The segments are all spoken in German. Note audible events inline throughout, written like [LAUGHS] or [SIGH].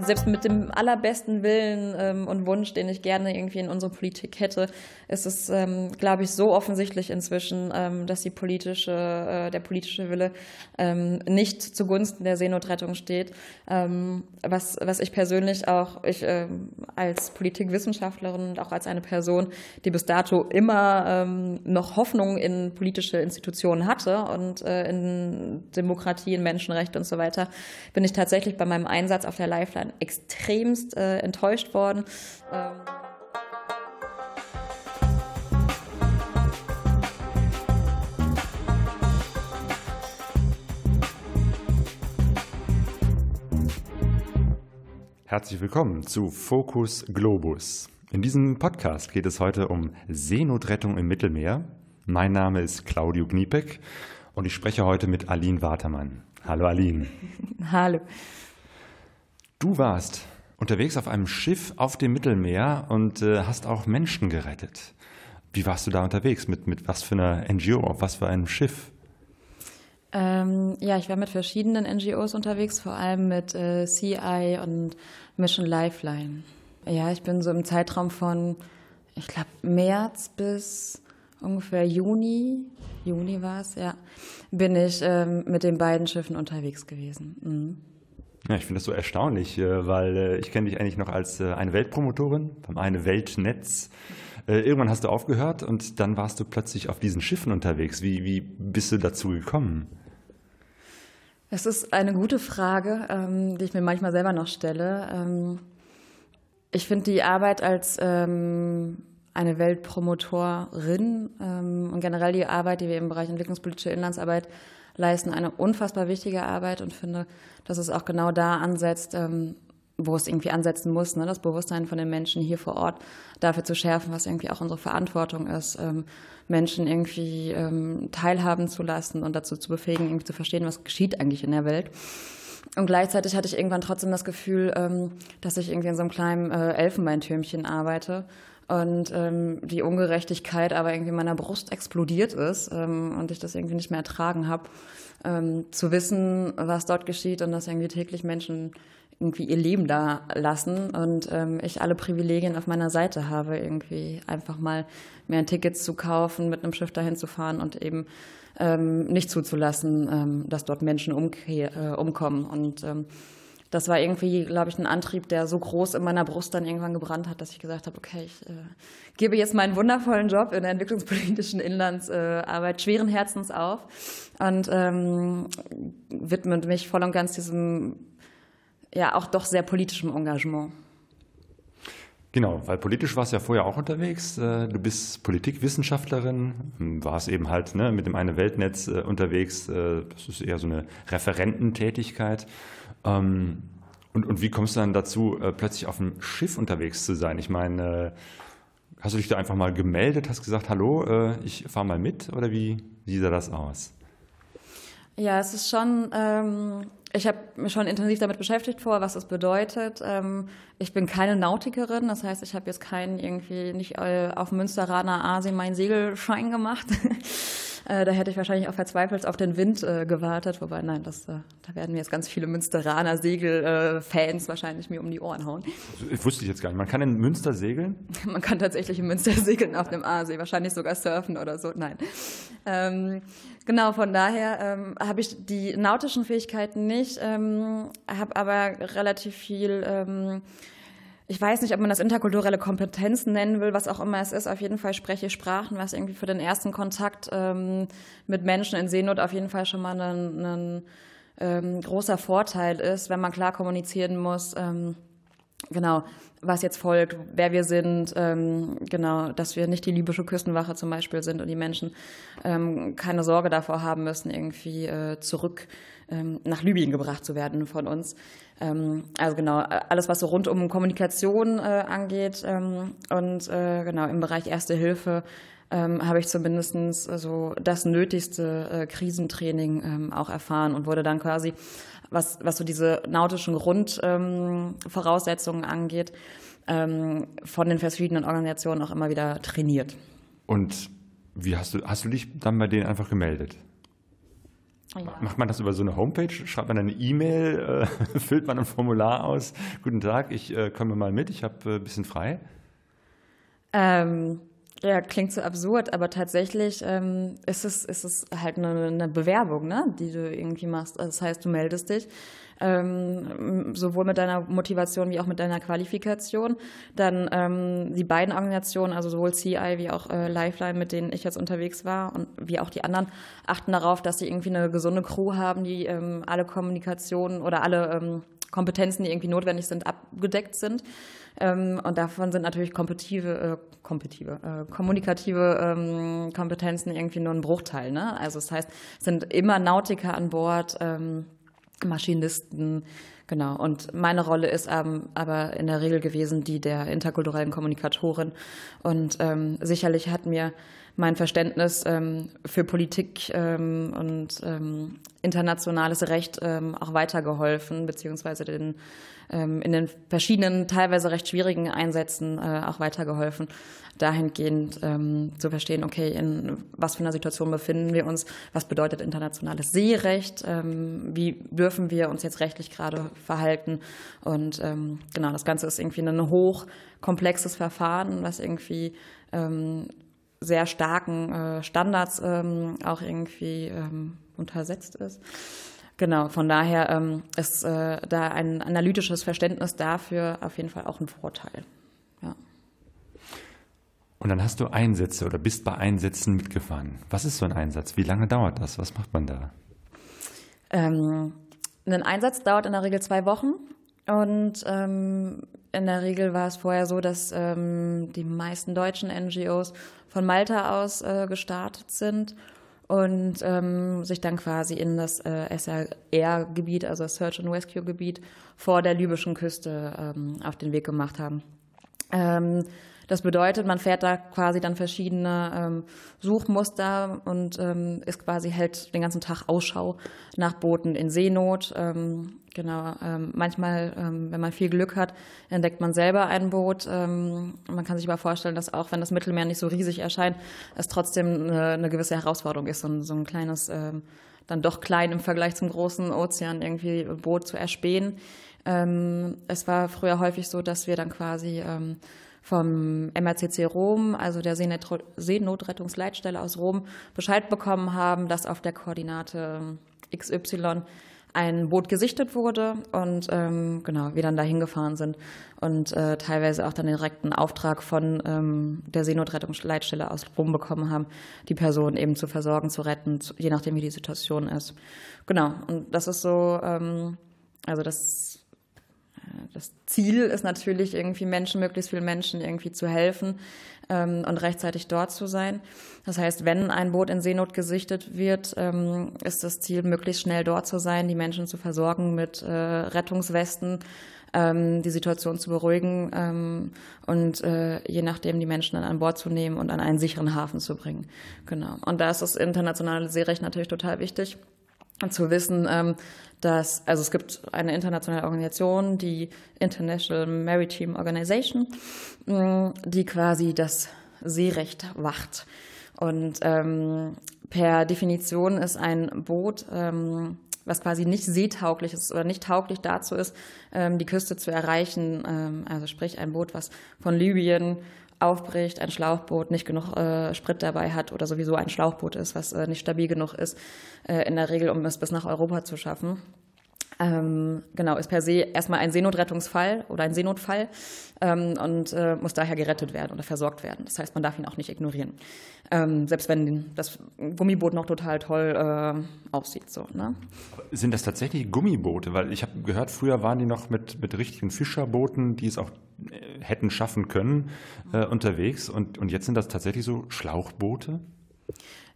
Selbst mit dem allerbesten Willen ähm, und Wunsch, den ich gerne irgendwie in unsere Politik hätte, ist es, ähm, glaube ich, so offensichtlich inzwischen, ähm, dass die politische, äh, der politische Wille ähm, nicht zugunsten der Seenotrettung steht. Ähm, was, was ich persönlich auch, ich äh, als Politikwissenschaftlerin und auch als eine Person, die bis dato immer ähm, noch Hoffnung in politische Institutionen hatte und äh, in Demokratie, in Menschenrechte und so weiter, bin ich tatsächlich bei meinem Einsatz auf der Lifeline extremst äh, enttäuscht worden. Ähm Herzlich willkommen zu Focus Globus. In diesem Podcast geht es heute um Seenotrettung im Mittelmeer. Mein Name ist Claudio Gniepek und ich spreche heute mit Aline Watermann. Hallo Aline. [LAUGHS] Hallo. Du warst unterwegs auf einem Schiff auf dem Mittelmeer und äh, hast auch Menschen gerettet. Wie warst du da unterwegs? Mit, mit was für einer NGO? Auf was für einem Schiff? Ähm, ja, ich war mit verschiedenen NGOs unterwegs, vor allem mit äh, CI und Mission Lifeline. Ja, ich bin so im Zeitraum von, ich glaube, März bis ungefähr Juni, Juni war es, ja, bin ich ähm, mit den beiden Schiffen unterwegs gewesen. Mhm. Ja, ich finde das so erstaunlich, äh, weil äh, ich kenne dich eigentlich noch als äh, eine Weltpromotorin beim eine Weltnetz. Irgendwann hast du aufgehört und dann warst du plötzlich auf diesen Schiffen unterwegs. Wie, wie bist du dazu gekommen? Es ist eine gute Frage, ähm, die ich mir manchmal selber noch stelle. Ähm, ich finde die Arbeit als ähm, eine Weltpromotorin und generell die Arbeit, die wir im Bereich entwicklungspolitische Inlandsarbeit leisten, eine unfassbar wichtige Arbeit und finde, dass es auch genau da ansetzt, wo es irgendwie ansetzen muss, ne? das Bewusstsein von den Menschen hier vor Ort dafür zu schärfen, was irgendwie auch unsere Verantwortung ist, Menschen irgendwie ähm, teilhaben zu lassen und dazu zu befähigen, irgendwie zu verstehen, was geschieht eigentlich in der Welt. Und gleichzeitig hatte ich irgendwann trotzdem das Gefühl, ähm, dass ich irgendwie in so einem kleinen äh, Elfenbeintürmchen arbeite und ähm, die Ungerechtigkeit aber irgendwie in meiner Brust explodiert ist ähm, und ich das irgendwie nicht mehr ertragen habe, ähm, zu wissen, was dort geschieht und dass irgendwie täglich Menschen irgendwie ihr Leben da lassen und ähm, ich alle Privilegien auf meiner Seite habe, irgendwie einfach mal mir ein Ticket zu kaufen, mit einem Schiff dahin zu fahren und eben ähm, nicht zuzulassen, ähm, dass dort Menschen äh, umkommen. Und ähm, das war irgendwie, glaube ich, ein Antrieb, der so groß in meiner Brust dann irgendwann gebrannt hat, dass ich gesagt habe, okay, ich äh, gebe jetzt meinen wundervollen Job in der entwicklungspolitischen Inlandsarbeit schweren Herzens auf und ähm, widme mich voll und ganz diesem ja auch doch sehr politischem Engagement. Genau, weil politisch warst du ja vorher auch unterwegs. Äh, du bist Politikwissenschaftlerin, hm, warst eben halt ne, mit dem eine Weltnetz äh, unterwegs. Äh, das ist eher so eine Referententätigkeit. Ähm, und, und wie kommst du dann dazu, plötzlich auf einem Schiff unterwegs zu sein? Ich meine, hast du dich da einfach mal gemeldet, hast gesagt, hallo, ich fahre mal mit oder wie, wie sah das aus? Ja, es ist schon ähm, ich habe mich schon intensiv damit beschäftigt vor, was das bedeutet. Ähm, ich bin keine Nautikerin, das heißt, ich habe jetzt keinen irgendwie nicht äh, auf Münsteraner Asien meinen Segelschein gemacht. [LAUGHS] Äh, da hätte ich wahrscheinlich auch verzweifelt auf den Wind äh, gewartet. Wobei, nein, das, da werden mir jetzt ganz viele Münsteraner Segelfans wahrscheinlich mir um die Ohren hauen. Ich wusste ich jetzt gar nicht. Man kann in Münster segeln? [LAUGHS] Man kann tatsächlich in Münster segeln auf dem Aasee. Wahrscheinlich sogar surfen oder so. Nein. Ähm, Genau, von daher ähm, habe ich die nautischen Fähigkeiten nicht, ähm, habe aber relativ viel, ähm, ich weiß nicht, ob man das interkulturelle Kompetenzen nennen will, was auch immer es ist. Auf jeden Fall spreche ich Sprachen, was irgendwie für den ersten Kontakt ähm, mit Menschen in Seenot auf jeden Fall schon mal ein, ein ähm, großer Vorteil ist, wenn man klar kommunizieren muss. Ähm, genau, was jetzt folgt, wer wir sind, ähm, genau, dass wir nicht die libysche Küstenwache zum Beispiel sind und die Menschen ähm, keine Sorge davor haben müssen, irgendwie äh, zurück ähm, nach Libyen gebracht zu werden von uns. Ähm, also genau, alles, was so rund um Kommunikation äh, angeht ähm, und äh, genau im Bereich Erste Hilfe ähm, habe ich zumindest so das nötigste äh, Krisentraining ähm, auch erfahren und wurde dann quasi was, was so diese nautischen Grundvoraussetzungen ähm, angeht, ähm, von den verschiedenen Organisationen auch immer wieder trainiert. Und wie hast du, hast du dich dann bei denen einfach gemeldet? Ja. Macht man das über so eine Homepage? Schreibt man eine E-Mail? Äh, [LAUGHS] füllt man ein Formular aus? Guten Tag, ich äh, komme mal mit, ich habe äh, ein bisschen frei. Ähm, ja, klingt so absurd, aber tatsächlich ähm, ist, es, ist es halt eine, eine Bewerbung, ne, die du irgendwie machst. Das heißt, du meldest dich ähm, sowohl mit deiner Motivation wie auch mit deiner Qualifikation. Dann ähm, die beiden Organisationen, also sowohl CI wie auch äh, Lifeline, mit denen ich jetzt unterwegs war und wie auch die anderen, achten darauf, dass sie irgendwie eine gesunde Crew haben, die ähm, alle Kommunikationen oder alle ähm, Kompetenzen, die irgendwie notwendig sind, abgedeckt sind. Ähm, und davon sind natürlich kompetitive, äh, kompetitive, äh, kommunikative ähm, Kompetenzen irgendwie nur ein Bruchteil. Ne? Also das heißt, es sind immer Nautiker an Bord, ähm, Maschinisten, genau. Und meine Rolle ist ähm, aber in der Regel gewesen die der interkulturellen Kommunikatorin. Und ähm, sicherlich hat mir mein Verständnis ähm, für Politik ähm, und ähm, internationales Recht ähm, auch weitergeholfen, beziehungsweise den ähm, in den verschiedenen, teilweise recht schwierigen Einsätzen äh, auch weitergeholfen, dahingehend ähm, zu verstehen, okay, in was für einer Situation befinden wir uns, was bedeutet internationales Seerecht, ähm, wie dürfen wir uns jetzt rechtlich gerade verhalten und ähm, genau, das Ganze ist irgendwie ein hochkomplexes Verfahren, was irgendwie ähm, sehr starken äh, Standards ähm, auch irgendwie ähm, untersetzt ist. Genau, von daher ähm, ist äh, da ein analytisches Verständnis dafür auf jeden Fall auch ein Vorteil. Ja. Und dann hast du Einsätze oder bist bei Einsätzen mitgefahren. Was ist so ein Einsatz? Wie lange dauert das? Was macht man da? Ähm, ein Einsatz dauert in der Regel zwei Wochen. Und ähm, in der Regel war es vorher so, dass ähm, die meisten deutschen NGOs von Malta aus äh, gestartet sind und ähm, sich dann quasi in das äh, SRR-Gebiet, also das Search and Rescue-Gebiet vor der libyschen Küste ähm, auf den Weg gemacht haben. Ähm, das bedeutet, man fährt da quasi dann verschiedene ähm, Suchmuster und ähm, ist quasi hält den ganzen Tag Ausschau nach Booten in Seenot. Genau. Ähm, manchmal, ähm, wenn man viel Glück hat, entdeckt man selber ein Boot. Ähm, man kann sich aber vorstellen, dass auch wenn das Mittelmeer nicht so riesig erscheint, es trotzdem eine, eine gewisse Herausforderung ist, so, so ein kleines, ähm, dann doch klein im Vergleich zum großen Ozean irgendwie Boot zu erspähen. Ähm, es war früher häufig so, dass wir dann quasi ähm, vom MRCC Rom, also der Seenotrettungsleitstelle aus Rom, Bescheid bekommen haben, dass auf der Koordinate XY ein Boot gesichtet wurde und ähm, genau, wir dann dahin gefahren sind und äh, teilweise auch dann den direkten Auftrag von ähm, der Seenotrettungsleitstelle aus Rom bekommen haben, die Person eben zu versorgen, zu retten, je nachdem wie die Situation ist. Genau, und das ist so, ähm, also das das Ziel ist natürlich irgendwie Menschen, möglichst vielen Menschen irgendwie zu helfen ähm, und rechtzeitig dort zu sein. Das heißt, wenn ein Boot in Seenot gesichtet wird, ähm, ist das Ziel, möglichst schnell dort zu sein, die Menschen zu versorgen mit äh, Rettungswesten, ähm, die Situation zu beruhigen ähm, und äh, je nachdem die Menschen dann an Bord zu nehmen und an einen sicheren Hafen zu bringen. Genau. Und da ist das internationale Seerecht natürlich total wichtig zu wissen, ähm, dass, also es gibt eine internationale Organisation, die International Maritime Organization, mm, die quasi das Seerecht wacht. Und ähm, per Definition ist ein Boot, ähm, was quasi nicht seetauglich ist oder nicht tauglich dazu ist, ähm, die Küste zu erreichen, ähm, also sprich ein Boot, was von Libyen aufbricht, ein Schlauchboot nicht genug äh, Sprit dabei hat oder sowieso ein Schlauchboot ist, was äh, nicht stabil genug ist, äh, in der Regel, um es bis nach Europa zu schaffen. Ähm, genau, ist per se erstmal ein Seenotrettungsfall oder ein Seenotfall ähm, und äh, muss daher gerettet werden oder versorgt werden. Das heißt, man darf ihn auch nicht ignorieren. Ähm, selbst wenn das Gummiboot noch total toll äh, aussieht. So, ne? Sind das tatsächlich Gummiboote? Weil ich habe gehört, früher waren die noch mit, mit richtigen Fischerbooten, die es auch äh, hätten schaffen können, äh, unterwegs. Und, und jetzt sind das tatsächlich so Schlauchboote?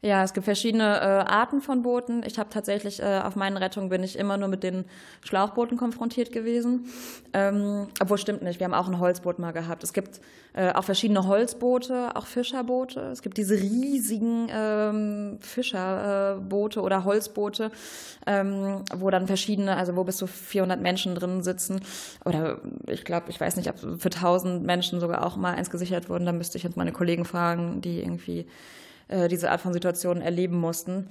Ja, es gibt verschiedene äh, Arten von Booten. Ich habe tatsächlich äh, auf meinen Rettungen bin ich immer nur mit den Schlauchbooten konfrontiert gewesen. Ähm, obwohl stimmt nicht, wir haben auch ein Holzboot mal gehabt. Es gibt äh, auch verschiedene Holzboote, auch Fischerboote. Es gibt diese riesigen ähm, Fischerboote oder Holzboote, ähm, wo dann verschiedene, also wo bis zu 400 Menschen drin sitzen. Oder ich glaube, ich weiß nicht, ob für 1000 Menschen sogar auch mal eins gesichert wurden. Da müsste ich jetzt meine Kollegen fragen, die irgendwie äh, diese Art von Situationen erleben mussten.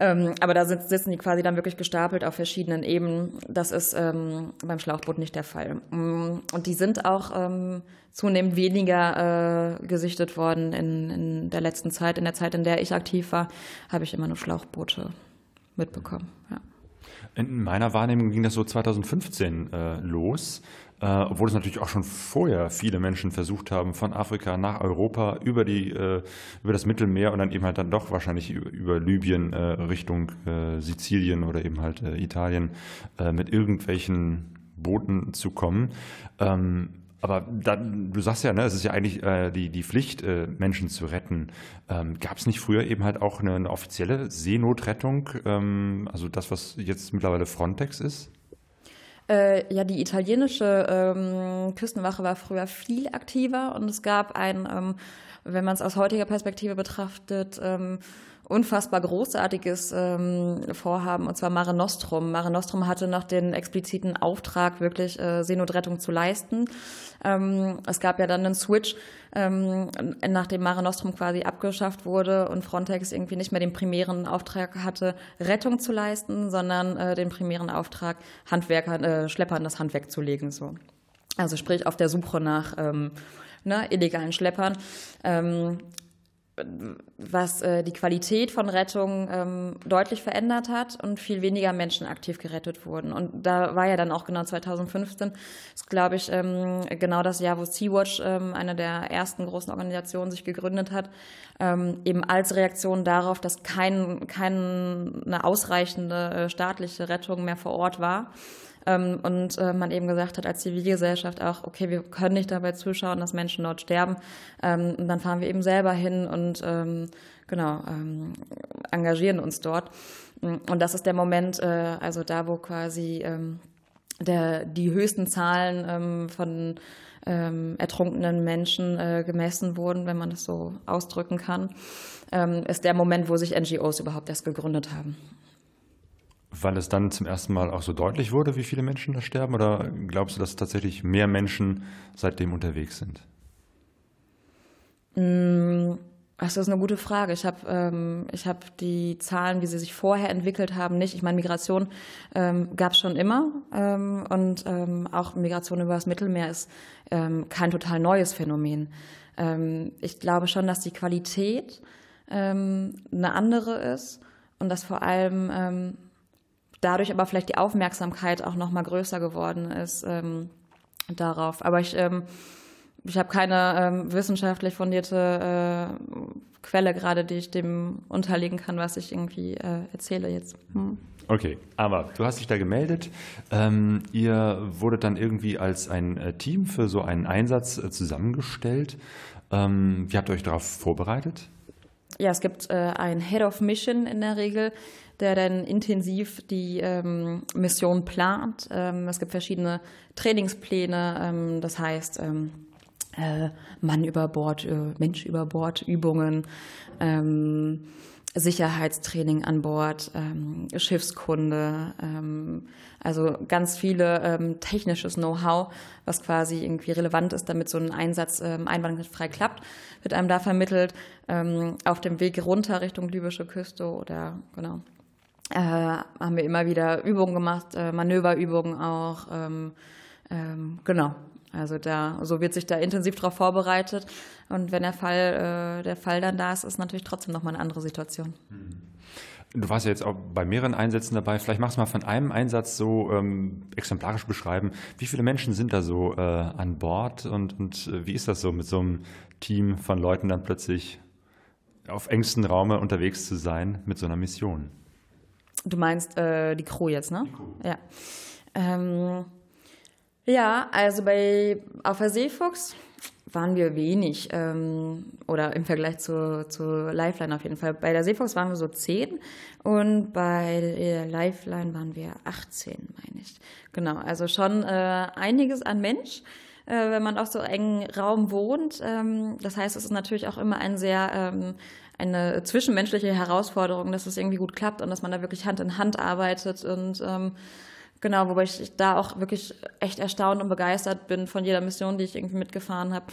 Ähm, aber da sitzen die quasi dann wirklich gestapelt auf verschiedenen Ebenen. Das ist ähm, beim Schlauchboot nicht der Fall. Mm, und die sind auch ähm, zunehmend weniger äh, gesichtet worden in, in der letzten Zeit. In der Zeit, in der ich aktiv war, habe ich immer nur Schlauchboote mitbekommen. Ja. In meiner Wahrnehmung ging das so 2015 äh, los, äh, obwohl es natürlich auch schon vorher viele Menschen versucht haben, von Afrika nach Europa über, die, äh, über das Mittelmeer und dann eben halt dann doch wahrscheinlich über, über Libyen äh, Richtung äh, Sizilien oder eben halt äh, Italien mit irgendwelchen Booten zu kommen. Ähm, aber da, du sagst ja, ne, es ist ja eigentlich äh, die, die Pflicht, äh, Menschen zu retten. Ähm, Gab es nicht früher eben halt auch eine, eine offizielle Seenotrettung, ähm, also das, was jetzt mittlerweile Frontex ist? Äh, ja, die italienische ähm, Küstenwache war früher viel aktiver und es gab ein, ähm, wenn man es aus heutiger Perspektive betrachtet, ähm, unfassbar großartiges ähm, Vorhaben, und zwar Mare Nostrum. Mare Nostrum hatte noch den expliziten Auftrag, wirklich äh, Seenotrettung zu leisten. Ähm, es gab ja dann einen Switch, ähm, nachdem Mare Nostrum quasi abgeschafft wurde und Frontex irgendwie nicht mehr den primären Auftrag hatte, Rettung zu leisten, sondern äh, den primären Auftrag, Handwerkern, äh, Schleppern das Handwerk zu legen. So. Also sprich auf der Suche nach ähm, ne, illegalen Schleppern. Ähm, was äh, die Qualität von Rettung ähm, deutlich verändert hat und viel weniger Menschen aktiv gerettet wurden. Und da war ja dann auch genau 2015, ist glaube ich ähm, genau das Jahr, wo Sea-Watch, ähm, eine der ersten großen Organisationen, sich gegründet hat, ähm, eben als Reaktion darauf, dass kein, keine ausreichende äh, staatliche Rettung mehr vor Ort war und äh, man eben gesagt hat als Zivilgesellschaft auch, okay, wir können nicht dabei zuschauen, dass Menschen dort sterben. Ähm, und dann fahren wir eben selber hin und ähm, genau ähm, engagieren uns dort. Und das ist der Moment, äh, also da, wo quasi ähm, der, die höchsten Zahlen ähm, von ähm, ertrunkenen Menschen äh, gemessen wurden, wenn man das so ausdrücken kann, ähm, ist der Moment, wo sich NGOs überhaupt erst gegründet haben. Weil es dann zum ersten Mal auch so deutlich wurde, wie viele Menschen da sterben? Oder glaubst du, dass tatsächlich mehr Menschen seitdem unterwegs sind? Mm, das ist eine gute Frage. Ich habe ähm, hab die Zahlen, wie sie sich vorher entwickelt haben, nicht. Ich meine, Migration ähm, gab es schon immer ähm, und ähm, auch Migration über das Mittelmeer ist ähm, kein total neues Phänomen. Ähm, ich glaube schon, dass die Qualität ähm, eine andere ist und dass vor allem dadurch aber vielleicht die Aufmerksamkeit auch noch mal größer geworden ist ähm, darauf. Aber ich, ähm, ich habe keine ähm, wissenschaftlich fundierte äh, Quelle gerade, die ich dem unterlegen kann, was ich irgendwie äh, erzähle jetzt. Hm. Okay, aber du hast dich da gemeldet. Ähm, ihr wurdet dann irgendwie als ein äh, Team für so einen Einsatz äh, zusammengestellt. Ähm, wie habt ihr euch darauf vorbereitet? Ja, es gibt äh, ein Head of Mission in der Regel, der dann intensiv die ähm, Mission plant. Ähm, es gibt verschiedene Trainingspläne, ähm, das heißt ähm, äh, Mann über Bord, äh, Mensch über Bord Übungen. Ähm, Sicherheitstraining an Bord, ähm, Schiffskunde, ähm, also ganz viele ähm, technisches Know-how, was quasi irgendwie relevant ist, damit so ein Einsatz ähm, einwandfrei klappt, wird einem da vermittelt. Ähm, auf dem Weg runter Richtung libysche Küste oder genau äh, haben wir immer wieder Übungen gemacht, äh, Manöverübungen auch. Ähm, ähm, genau. Also da, so wird sich da intensiv darauf vorbereitet. Und wenn der Fall, äh, der Fall dann da ist, ist natürlich trotzdem nochmal eine andere Situation. Du warst ja jetzt auch bei mehreren Einsätzen dabei. Vielleicht machst du mal von einem Einsatz so ähm, exemplarisch beschreiben. Wie viele Menschen sind da so äh, an Bord und, und äh, wie ist das so mit so einem Team von Leuten dann plötzlich auf engstem Raume unterwegs zu sein mit so einer Mission? Du meinst äh, die Crew jetzt, ne? Die Crew. Ja. Ähm, ja, also bei auf der Seefuchs waren wir wenig ähm, oder im Vergleich zu, zu Lifeline auf jeden Fall. Bei der Seefuchs waren wir so zehn und bei der Lifeline waren wir 18, meine ich. Genau, also schon äh, einiges an Mensch, äh, wenn man auf so engen Raum wohnt. Ähm, das heißt, es ist natürlich auch immer ein sehr ähm, eine zwischenmenschliche Herausforderung, dass es irgendwie gut klappt und dass man da wirklich Hand in Hand arbeitet und ähm, genau, wobei ich da auch wirklich echt erstaunt und begeistert bin von jeder Mission, die ich irgendwie mitgefahren habe,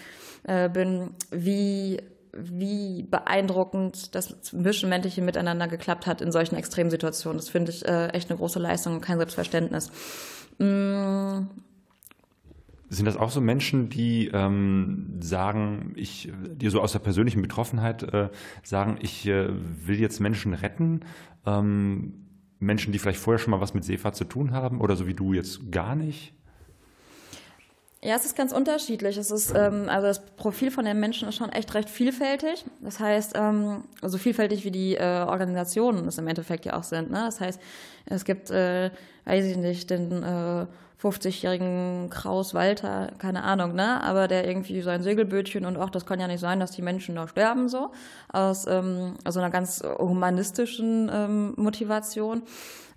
äh, bin, wie wie beeindruckend das zwischenmenschliche Miteinander geklappt hat in solchen Extremsituationen. Das finde ich äh, echt eine große Leistung und kein Selbstverständnis. Mm. Sind das auch so Menschen, die ähm, sagen, ich, die so aus der persönlichen Betroffenheit äh, sagen, ich äh, will jetzt Menschen retten? Ähm, Menschen, die vielleicht vorher schon mal was mit Seefahrt zu tun haben oder so wie du jetzt gar nicht? Ja, es ist ganz unterschiedlich. Es ist, ähm, also das Profil von den Menschen ist schon echt recht vielfältig. Das heißt, ähm, so vielfältig wie die äh, Organisationen es im Endeffekt ja auch sind. Ne? Das heißt, es gibt, äh, weiß ich nicht, den äh, 50-jährigen Kraus Walter, keine Ahnung, ne? Aber der irgendwie sein Segelbötchen und auch das kann ja nicht sein, dass die Menschen da sterben so aus ähm, also einer ganz humanistischen ähm, Motivation.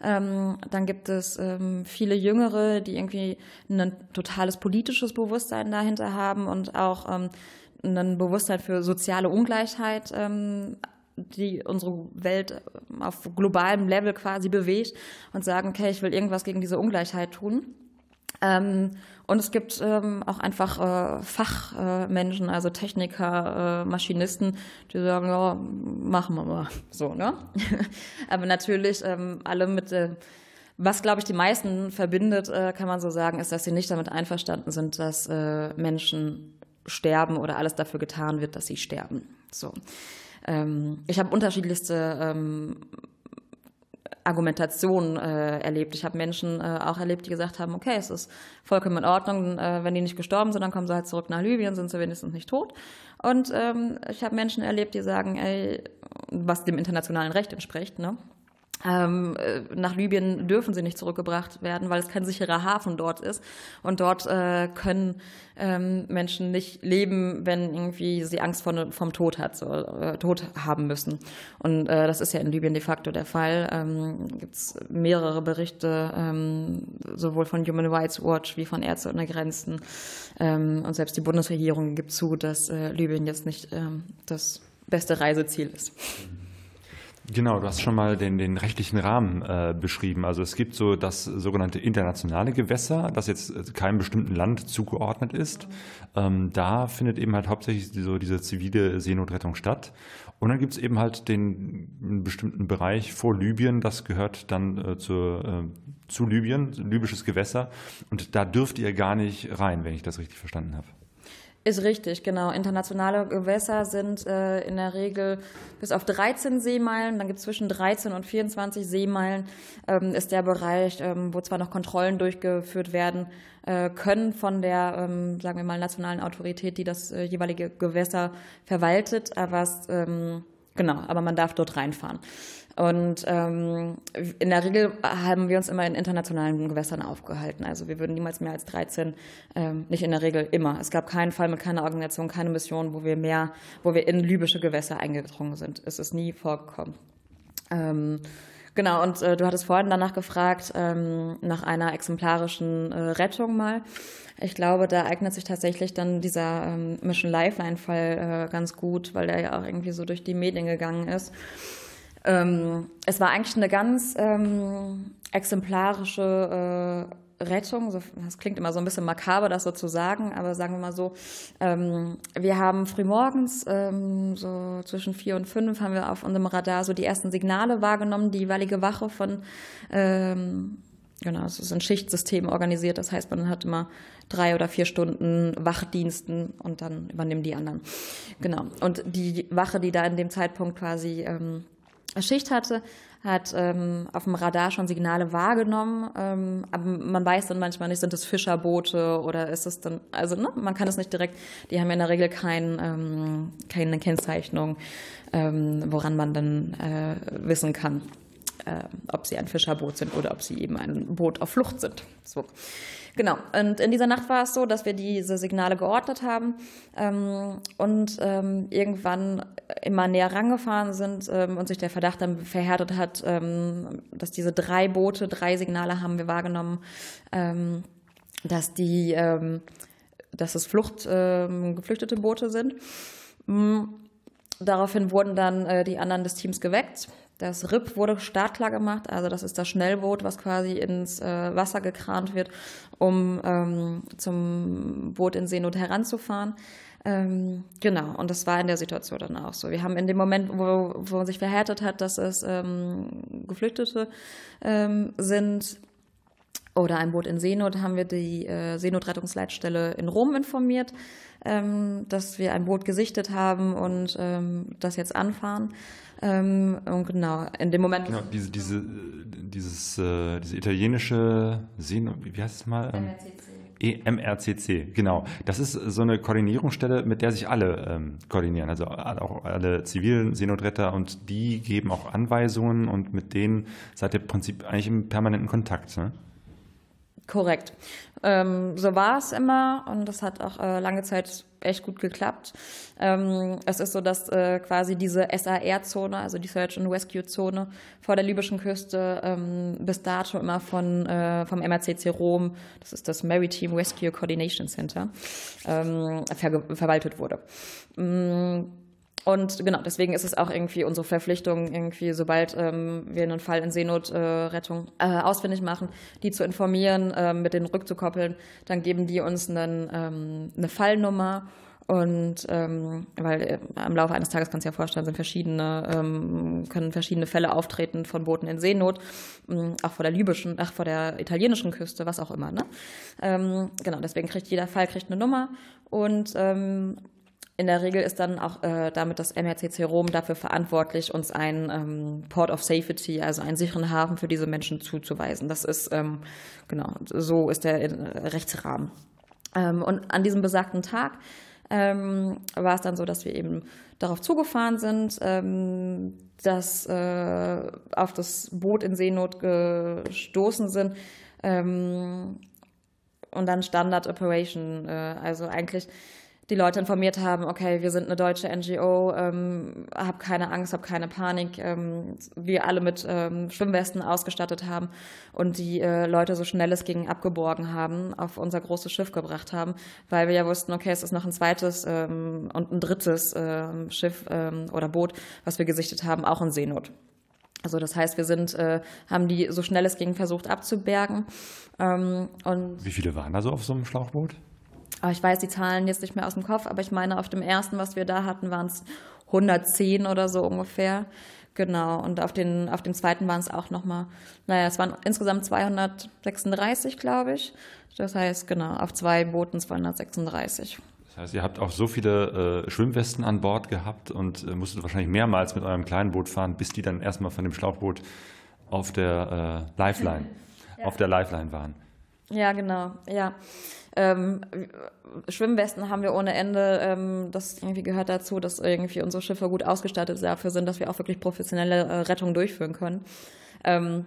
Ähm, dann gibt es ähm, viele Jüngere, die irgendwie ein totales politisches Bewusstsein dahinter haben und auch ähm, ein Bewusstsein für soziale Ungleichheit ähm, die unsere Welt auf globalem Level quasi bewegt und sagen, okay, ich will irgendwas gegen diese Ungleichheit tun. Ähm, und es gibt ähm, auch einfach äh, Fachmenschen, äh, also Techniker, äh, Maschinisten, die sagen, ja, machen wir mal. So, ne? [LAUGHS] Aber natürlich ähm, alle mit, äh, was glaube ich die meisten verbindet, äh, kann man so sagen, ist, dass sie nicht damit einverstanden sind, dass äh, Menschen sterben oder alles dafür getan wird, dass sie sterben. So. Ähm, ich habe unterschiedlichste ähm, Argumentation äh, erlebt. Ich habe Menschen äh, auch erlebt, die gesagt haben, okay, es ist vollkommen in Ordnung, äh, wenn die nicht gestorben sind, dann kommen sie halt zurück nach Libyen, sind sie wenigstens nicht tot. Und ähm, ich habe Menschen erlebt, die sagen, ey, was dem internationalen Recht entspricht, ne? Ähm, äh, nach Libyen dürfen sie nicht zurückgebracht werden, weil es kein sicherer Hafen dort ist. Und dort äh, können ähm, Menschen nicht leben, wenn irgendwie sie Angst vor, vom Tod hat, so, äh, Tod haben müssen. Und äh, das ist ja in Libyen de facto der Fall. Ähm, Gibt es mehrere Berichte, ähm, sowohl von Human Rights Watch wie von Ärzte ohne Grenzen. Ähm, und selbst die Bundesregierung gibt zu, dass äh, Libyen jetzt nicht ähm, das beste Reiseziel ist. Genau, du hast schon mal den, den rechtlichen Rahmen äh, beschrieben. Also es gibt so das sogenannte internationale Gewässer, das jetzt äh, keinem bestimmten Land zugeordnet ist. Ähm, da findet eben halt hauptsächlich so diese zivile Seenotrettung statt. Und dann gibt es eben halt den bestimmten Bereich vor Libyen, das gehört dann äh, zu, äh, zu Libyen, libysches Gewässer. Und da dürft ihr gar nicht rein, wenn ich das richtig verstanden habe. Ist richtig, genau. Internationale Gewässer sind äh, in der Regel bis auf 13 Seemeilen, dann gibt es zwischen 13 und 24 Seemeilen, ähm, ist der Bereich, ähm, wo zwar noch Kontrollen durchgeführt werden äh, können von der, ähm, sagen wir mal, nationalen Autorität, die das äh, jeweilige Gewässer verwaltet, aber es, ähm, genau, aber man darf dort reinfahren. Und ähm, in der Regel haben wir uns immer in internationalen Gewässern aufgehalten. Also wir würden niemals mehr als 13, ähm, nicht in der Regel immer. Es gab keinen Fall mit keiner Organisation, keine Mission, wo wir mehr, wo wir in libysche Gewässer eingedrungen sind. Es ist nie vorgekommen. Ähm, Genau, und äh, du hattest vorhin danach gefragt, ähm, nach einer exemplarischen äh, Rettung mal. Ich glaube, da eignet sich tatsächlich dann dieser ähm, Mission Lifeline-Fall äh, ganz gut, weil der ja auch irgendwie so durch die Medien gegangen ist. Ähm, es war eigentlich eine ganz ähm, exemplarische äh, Rettung. Das klingt immer so ein bisschen makaber, das so zu sagen, aber sagen wir mal so, ähm, wir haben frühmorgens, ähm, so zwischen vier und fünf, haben wir auf unserem Radar so die ersten Signale wahrgenommen. Die jeweilige Wache von, ähm, genau, es ist ein Schichtsystem organisiert. Das heißt, man hat immer drei oder vier Stunden Wachdiensten und dann übernehmen die anderen. Genau. Und die Wache, die da in dem Zeitpunkt quasi ähm, Schicht hatte, hat ähm, auf dem Radar schon Signale wahrgenommen, ähm, aber man weiß dann manchmal nicht, sind es Fischerboote oder ist es dann, also ne, man kann es nicht direkt, die haben ja in der Regel kein, ähm, keine Kennzeichnung, ähm, woran man dann äh, wissen kann, äh, ob sie ein Fischerboot sind oder ob sie eben ein Boot auf Flucht sind. So. Genau. Und in dieser Nacht war es so, dass wir diese Signale geordnet haben ähm, und ähm, irgendwann immer näher rangefahren sind ähm, und sich der Verdacht dann verhärtet hat, ähm, dass diese drei Boote, drei Signale haben wir wahrgenommen, ähm, dass die, ähm, dass es Flucht, geflüchtete Boote sind. Mm, daraufhin wurden dann äh, die anderen des Teams geweckt Das RIP wurde startklar gemacht, also das ist das Schnellboot, was quasi ins äh, Wasser gekrant wird, um ähm, zum Boot in Seenot heranzufahren. Ähm, genau, und das war in der Situation dann auch so. Wir haben in dem Moment, wo, wo sich verhärtet hat, dass es ähm, Geflüchtete ähm, sind, oder ein Boot in Seenot haben wir die äh, Seenotrettungsleitstelle in Rom informiert, ähm, dass wir ein Boot gesichtet haben und ähm, das jetzt anfahren. Ähm, und genau, in dem Moment. Genau, diese, diese, dieses, äh, diese italienische Seenot, wie heißt es mal? MRCC. EMRCC, genau. Das ist so eine Koordinierungsstelle, mit der sich alle ähm, koordinieren, also auch alle zivilen Seenotretter und die geben auch Anweisungen und mit denen seid ihr im Prinzip eigentlich im permanenten Kontakt. Ne? Korrekt. Ähm, so war es immer und das hat auch äh, lange Zeit echt gut geklappt. Ähm, es ist so, dass äh, quasi diese SAR-Zone, also die Search and Rescue-Zone vor der libyschen Küste ähm, bis dato immer von, äh, vom MRCC Rom, das ist das Maritime Rescue Coordination Center, ähm, ver verwaltet wurde. Und genau, deswegen ist es auch irgendwie unsere Verpflichtung, irgendwie, sobald ähm, wir einen Fall in Seenotrettung äh, äh, ausfindig machen, die zu informieren, äh, mit denen rückzukoppeln. Dann geben die uns einen, ähm, eine Fallnummer. Und ähm, weil äh, am Laufe eines Tages kannst du ja vorstellen, sind verschiedene, ähm, können verschiedene Fälle auftreten von Booten in Seenot, ähm, auch vor der libyschen, ach vor der italienischen Küste, was auch immer. Ne? Ähm, genau, deswegen kriegt jeder Fall kriegt eine Nummer und ähm, in der Regel ist dann auch äh, damit das MRCC Rom dafür verantwortlich, uns einen ähm, Port of Safety, also einen sicheren Hafen für diese Menschen zuzuweisen. Das ist, ähm, genau, so ist der äh, Rechtsrahmen. Ähm, und an diesem besagten Tag ähm, war es dann so, dass wir eben darauf zugefahren sind, ähm, dass äh, auf das Boot in Seenot gestoßen sind ähm, und dann Standard Operation, äh, also eigentlich die Leute informiert haben, okay, wir sind eine deutsche NGO, ähm, hab keine Angst, hab keine Panik, ähm, wir alle mit ähm, Schwimmwesten ausgestattet haben und die äh, Leute so schnell es ging abgeborgen haben, auf unser großes Schiff gebracht haben, weil wir ja wussten, okay, es ist noch ein zweites ähm, und ein drittes ähm, Schiff ähm, oder Boot, was wir gesichtet haben, auch in Seenot. Also das heißt, wir sind, äh, haben die so schnell es ging versucht abzubergen. Ähm, und Wie viele waren da so auf so einem Schlauchboot? Aber ich weiß die Zahlen jetzt nicht mehr aus dem Kopf, aber ich meine, auf dem ersten, was wir da hatten, waren es 110 oder so ungefähr. Genau. Und auf den, auf dem zweiten waren es auch nochmal, naja, es waren insgesamt 236, glaube ich. Das heißt, genau, auf zwei Booten 236. Das heißt, ihr habt auch so viele äh, Schwimmwesten an Bord gehabt und äh, musstet wahrscheinlich mehrmals mit eurem kleinen Boot fahren, bis die dann erstmal von dem Schlauchboot auf der äh, Lifeline, [LAUGHS] ja. auf der Lifeline waren. Ja, genau, ja. Ähm, Schwimmwesten haben wir ohne Ende. Ähm, das irgendwie gehört dazu, dass irgendwie unsere Schiffe gut ausgestattet dafür sind, dass wir auch wirklich professionelle äh, Rettung durchführen können. Ähm,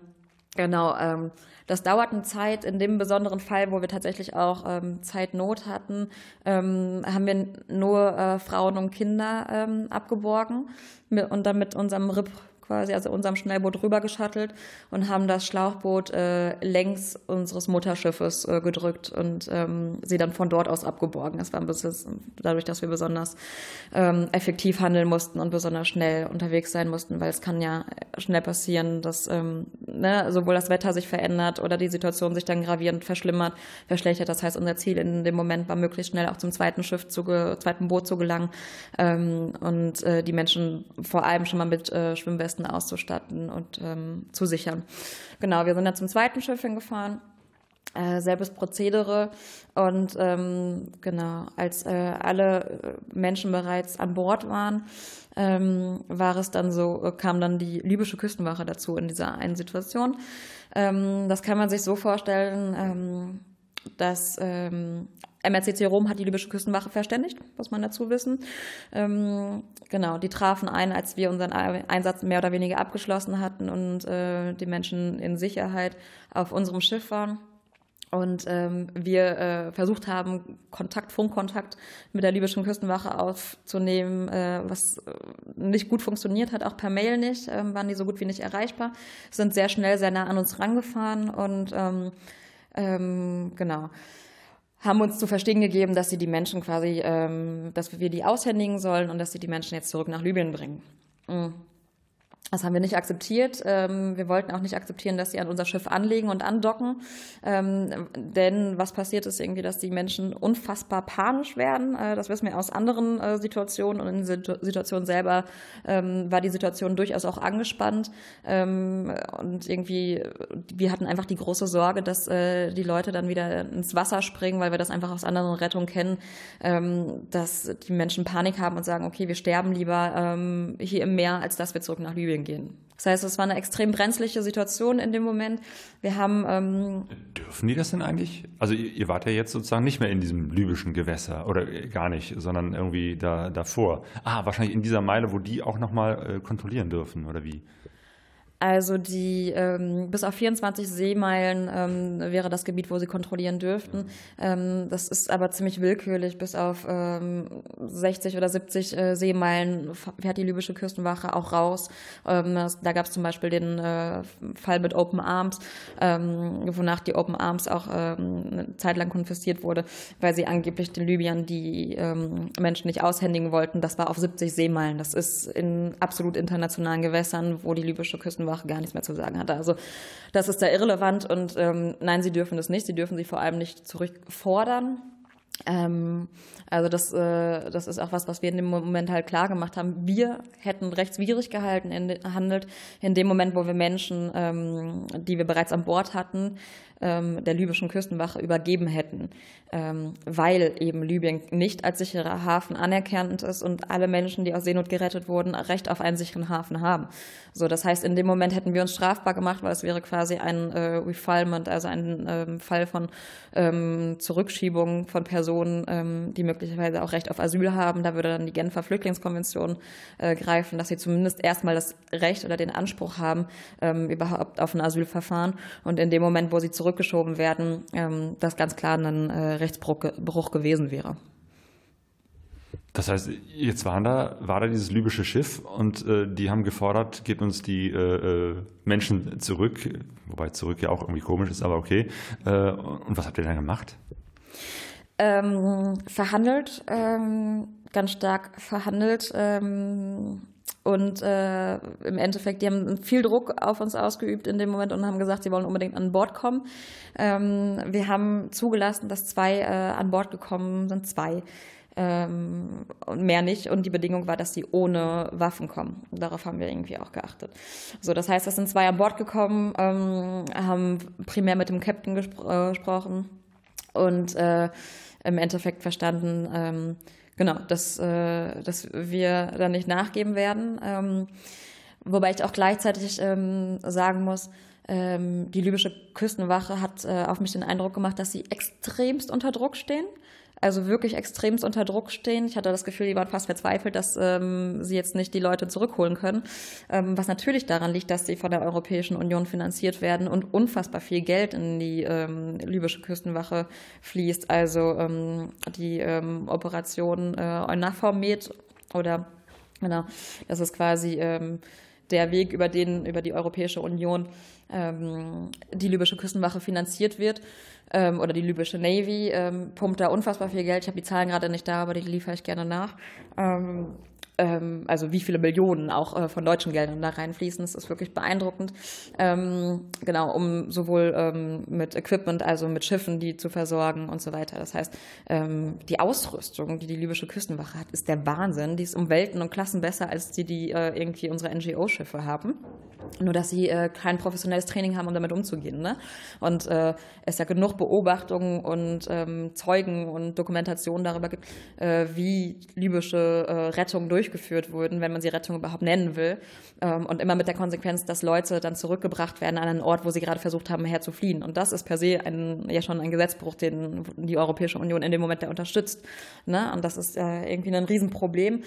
genau. Ähm, das dauert eine Zeit. In dem besonderen Fall, wo wir tatsächlich auch ähm, Zeitnot hatten, ähm, haben wir nur äh, Frauen und Kinder ähm, abgeborgen und dann mit unserem RIP quasi, also unserem Schnellboot rübergeschattelt und haben das Schlauchboot äh, längs unseres Mutterschiffes äh, gedrückt und ähm, sie dann von dort aus abgeborgen. Das war ein bisschen dadurch, dass wir besonders ähm, effektiv handeln mussten und besonders schnell unterwegs sein mussten, weil es kann ja schnell passieren, dass ähm, ne, sowohl das Wetter sich verändert oder die Situation sich dann gravierend verschlimmert, verschlechtert. Das heißt, unser Ziel in dem Moment war möglichst schnell auch zum zweiten Schiff, zu, zweiten Boot zu gelangen ähm, und äh, die Menschen vor allem schon mal mit äh, Schwimmwesten Westen auszustatten und ähm, zu sichern. Genau, wir sind dann zum zweiten Schiff hingefahren. Äh, selbes Prozedere und ähm, genau, als äh, alle äh, Menschen bereits an Bord waren, ähm, war es dann so, äh, kam dann die libysche Küstenwache dazu in dieser einen Situation. Ähm, das kann man sich so vorstellen, ähm, dass ähm, MRCC Rom hat die libysche Küstenwache verständigt, muss man dazu wissen. Ähm, genau, die trafen ein, als wir unseren Einsatz mehr oder weniger abgeschlossen hatten und äh, die Menschen in Sicherheit auf unserem Schiff waren. Und ähm, wir äh, versucht haben, Kontakt, Funkkontakt mit der libyschen Küstenwache aufzunehmen, äh, was äh, nicht gut funktioniert hat, auch per Mail nicht, ähm, waren die so gut wie nicht erreichbar, sind sehr schnell sehr nah an uns rangefahren und ähm, ähm, genau haben uns zu verstehen gegeben, dass sie die Menschen quasi, ähm, dass wir die aushändigen sollen und dass sie die Menschen jetzt zurück nach Libyen bringen. Mhm. Das haben wir nicht akzeptiert. Ähm, wir wollten auch nicht akzeptieren, dass sie an unser Schiff anlegen und andocken. Ähm, denn was passiert ist irgendwie, dass die Menschen unfassbar panisch werden. Äh, das wissen wir aus anderen äh, Situationen. Und in der Situation selber ähm, war die Situation durchaus auch angespannt. Und irgendwie, wir hatten einfach die große Sorge, dass äh, die Leute dann wieder ins Wasser springen, weil wir das einfach aus anderen Rettungen kennen, dass die Menschen Panik haben und sagen, okay, wir sterben lieber hier im Meer, als dass wir zurück nach Libyen gehen. Das heißt, es war eine extrem brenzliche Situation in dem Moment. Wir haben. Ähm Dürfen die das denn eigentlich? Also, ihr, ihr, wart ja jetzt sozusagen nicht mehr in diesem libyschen Gewässer oder gar nicht, sondern irgendwie da, davor. Ah, wahrscheinlich in dieser Meile, wo die auch nochmal äh, kontrollieren dürfen, oder wie? Also die ähm, bis auf 24 Seemeilen ähm, wäre das Gebiet, wo sie kontrollieren dürften. Ähm, das ist aber ziemlich willkürlich. Bis auf 60 ähm, oder 70 äh, Seemeilen fährt die libysche Küstenwache auch raus. Ähm, das, da gab es zum Beispiel den äh, Fall mit Open Arms, ähm, wonach die Open Arms auch eine Zeit lang konfisziert wurde, weil sie angeblich den Libyern die Menschen nicht aushändigen wollten. Das war auf 70 Seemeilen. Das ist in absolut internationalen Gewässern, wo die libysche Küstenwache Sprache gar nichts mehr zu sagen hatte. Also das ist da irrelevant und ähm, nein, sie dürfen das nicht. Sie dürfen sie vor allem nicht zurückfordern. Ähm, also das, äh, das ist auch was, was wir in dem Moment halt klar gemacht haben. Wir hätten rechtswidrig gehalten, in, handelt in dem Moment, wo wir Menschen, ähm, die wir bereits an Bord hatten, ähm, der libyschen Küstenwache übergeben hätten, ähm, weil eben Libyen nicht als sicherer Hafen anerkannt ist und alle Menschen, die aus Seenot gerettet wurden, Recht auf einen sicheren Hafen haben. So, das heißt, in dem Moment hätten wir uns strafbar gemacht, weil es wäre quasi ein äh, Refoulement, also ein ähm, Fall von ähm, Zurückschiebung von Personen, ähm, die möglicherweise auch Recht auf Asyl haben. Da würde dann die Genfer Flüchtlingskonvention äh, greifen, dass sie zumindest erstmal das Recht oder den Anspruch haben, ähm, überhaupt auf ein Asylverfahren. Und in dem Moment, wo sie zurück zurückgeschoben werden, ähm, das ganz klar ein äh, Rechtsbruch gewesen wäre. Das heißt, jetzt waren da, war da dieses libysche Schiff und äh, die haben gefordert, gebt uns die äh, äh, Menschen zurück, wobei zurück ja auch irgendwie komisch ist, aber okay. Äh, und was habt ihr dann gemacht? Ähm, verhandelt, ähm, ganz stark verhandelt. Ähm, und äh, im Endeffekt, die haben viel Druck auf uns ausgeübt in dem Moment und haben gesagt, sie wollen unbedingt an Bord kommen. Ähm, wir haben zugelassen, dass zwei äh, an Bord gekommen sind, zwei. Ähm, und mehr nicht. Und die Bedingung war, dass sie ohne Waffen kommen. Darauf haben wir irgendwie auch geachtet. So, das heißt, es sind zwei an Bord gekommen, ähm, haben primär mit dem Captain gespro äh, gesprochen und äh, im Endeffekt verstanden, ähm, genau, dass, äh, dass wir da nicht nachgeben werden. Ähm, wobei ich auch gleichzeitig ähm, sagen muss, ähm, die libysche Küstenwache hat äh, auf mich den Eindruck gemacht, dass sie extremst unter Druck stehen also wirklich extremst unter Druck stehen. Ich hatte das Gefühl, die waren fast verzweifelt, dass ähm, sie jetzt nicht die Leute zurückholen können. Ähm, was natürlich daran liegt, dass sie von der Europäischen Union finanziert werden und unfassbar viel Geld in die ähm, libysche Küstenwache fließt. Also ähm, die ähm, Operation äh, Eunafor Med oder genau, das ist quasi ähm, der Weg, über den über die Europäische Union ähm, die libysche Küstenwache finanziert wird ähm, oder die libysche Navy ähm, pumpt da unfassbar viel Geld. Ich habe die Zahlen gerade nicht da, aber die liefere ich gerne nach. Ähm, ähm, also wie viele Millionen auch äh, von deutschen Geldern da reinfließen, das ist wirklich beeindruckend. Ähm, genau, um sowohl ähm, mit Equipment, also mit Schiffen, die zu versorgen und so weiter. Das heißt, die Ausrüstung, die die libysche Küstenwache hat, ist der Wahnsinn. Die ist um Welten und Klassen besser als die, die äh, irgendwie unsere NGO-Schiffe haben. Nur, dass sie äh, kein professionelles Training haben, um damit umzugehen. Ne? Und äh, es ja genug Beobachtungen und ähm, Zeugen und Dokumentationen darüber gibt, äh, wie libysche äh, Rettung durchgeführt wurden, wenn man sie Rettung überhaupt nennen will. Ähm, und immer mit der Konsequenz, dass Leute dann zurückgebracht werden an einen Ort, wo sie gerade versucht haben, herzufliehen. Und das ist per se ein, ja schon ein Gesetzbruch, den die Europäische Union in dem Moment ja unterstützt. Ne? Und das ist äh, irgendwie ein Riesenproblem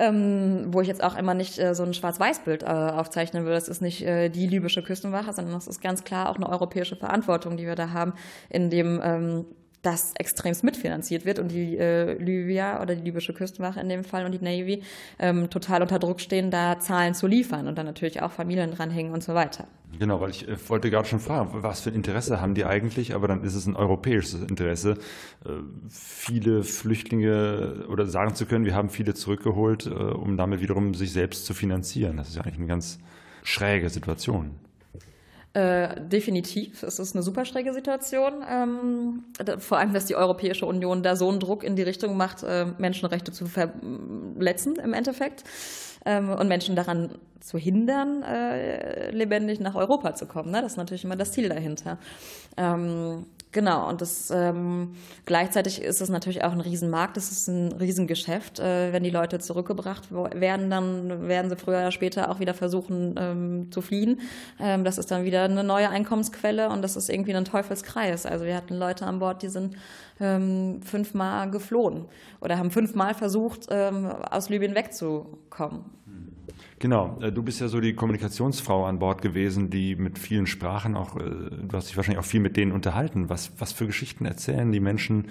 ähm, wo ich jetzt auch immer nicht äh, so ein Schwarz-Weiß-Bild äh, aufzeichnen will. Das ist nicht äh, die libysche Küstenwache, sondern das ist ganz klar auch eine europäische Verantwortung, die wir da haben, in dem ähm, das extremst mitfinanziert wird und die äh, Libya oder die libysche Küstenwache in dem Fall und die Navy ähm, total unter Druck stehen, da Zahlen zu liefern und dann natürlich auch Familien dranhängen und so weiter. Genau, weil ich äh, wollte gerade schon fragen, was für ein Interesse haben die eigentlich, aber dann ist es ein europäisches Interesse, äh, viele Flüchtlinge oder sagen zu können, wir haben viele zurückgeholt, äh, um damit wiederum sich selbst zu finanzieren. Das ist ja eigentlich ein ganz schräge Situation. Äh, definitiv. Es ist eine super schräge Situation. Ähm, vor allem, dass die Europäische Union da so einen Druck in die Richtung macht, äh, Menschenrechte zu verletzen im Endeffekt ähm, und Menschen daran zu hindern, äh, lebendig nach Europa zu kommen. Ne? Das ist natürlich immer das Ziel dahinter. Ähm, Genau, und das ähm, gleichzeitig ist es natürlich auch ein Riesenmarkt, es ist ein Riesengeschäft. Äh, wenn die Leute zurückgebracht werden, dann werden sie früher oder später auch wieder versuchen ähm, zu fliehen. Ähm, das ist dann wieder eine neue Einkommensquelle und das ist irgendwie ein Teufelskreis. Also wir hatten Leute an Bord, die sind ähm, fünfmal geflohen oder haben fünfmal versucht, ähm, aus Libyen wegzukommen. Genau, äh, du bist ja so die Kommunikationsfrau an Bord gewesen, die mit vielen Sprachen auch, äh, du hast dich wahrscheinlich auch viel mit denen unterhalten. Was, was für Geschichten erzählen die Menschen,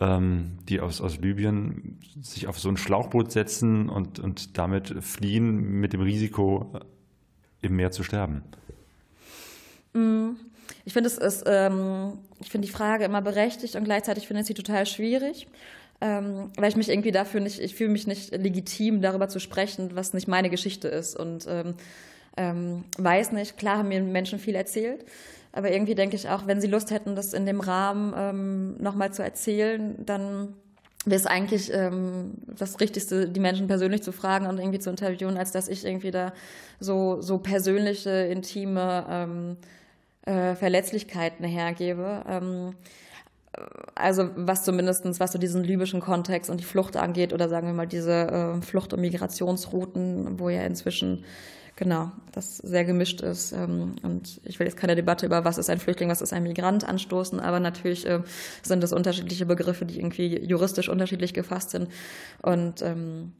ähm, die aus, aus Libyen sich auf so ein Schlauchboot setzen und, und damit fliehen mit dem Risiko, äh, im Meer zu sterben? Mm, ich finde es ist, ähm, ich finde die Frage immer berechtigt und gleichzeitig finde ich sie total schwierig ähm, weil ich mich irgendwie dafür nicht, ich fühle mich nicht legitim, darüber zu sprechen, was nicht meine Geschichte ist. Und ähm, ähm, weiß nicht, klar haben mir Menschen viel erzählt, aber irgendwie denke ich auch, wenn sie Lust hätten, das in dem Rahmen ähm, nochmal zu erzählen, dann wäre es eigentlich ähm, das Richtigste, die Menschen persönlich zu fragen und irgendwie zu interviewen, als dass ich irgendwie da so, so persönliche, intime ähm, äh, Verletzlichkeiten hergebe. Ähm, also was zumindestens was so diesen libyschen Kontext und die Flucht angeht oder sagen wir mal diese äh, Flucht- und Migrationsrouten, wo ja inzwischen genau das sehr gemischt ist. Ähm, und ich will jetzt keine Debatte über was ist ein Flüchtling, was ist ein Migrant anstoßen, aber natürlich äh, sind das unterschiedliche Begriffe, die irgendwie juristisch unterschiedlich gefasst sind. Und ähm,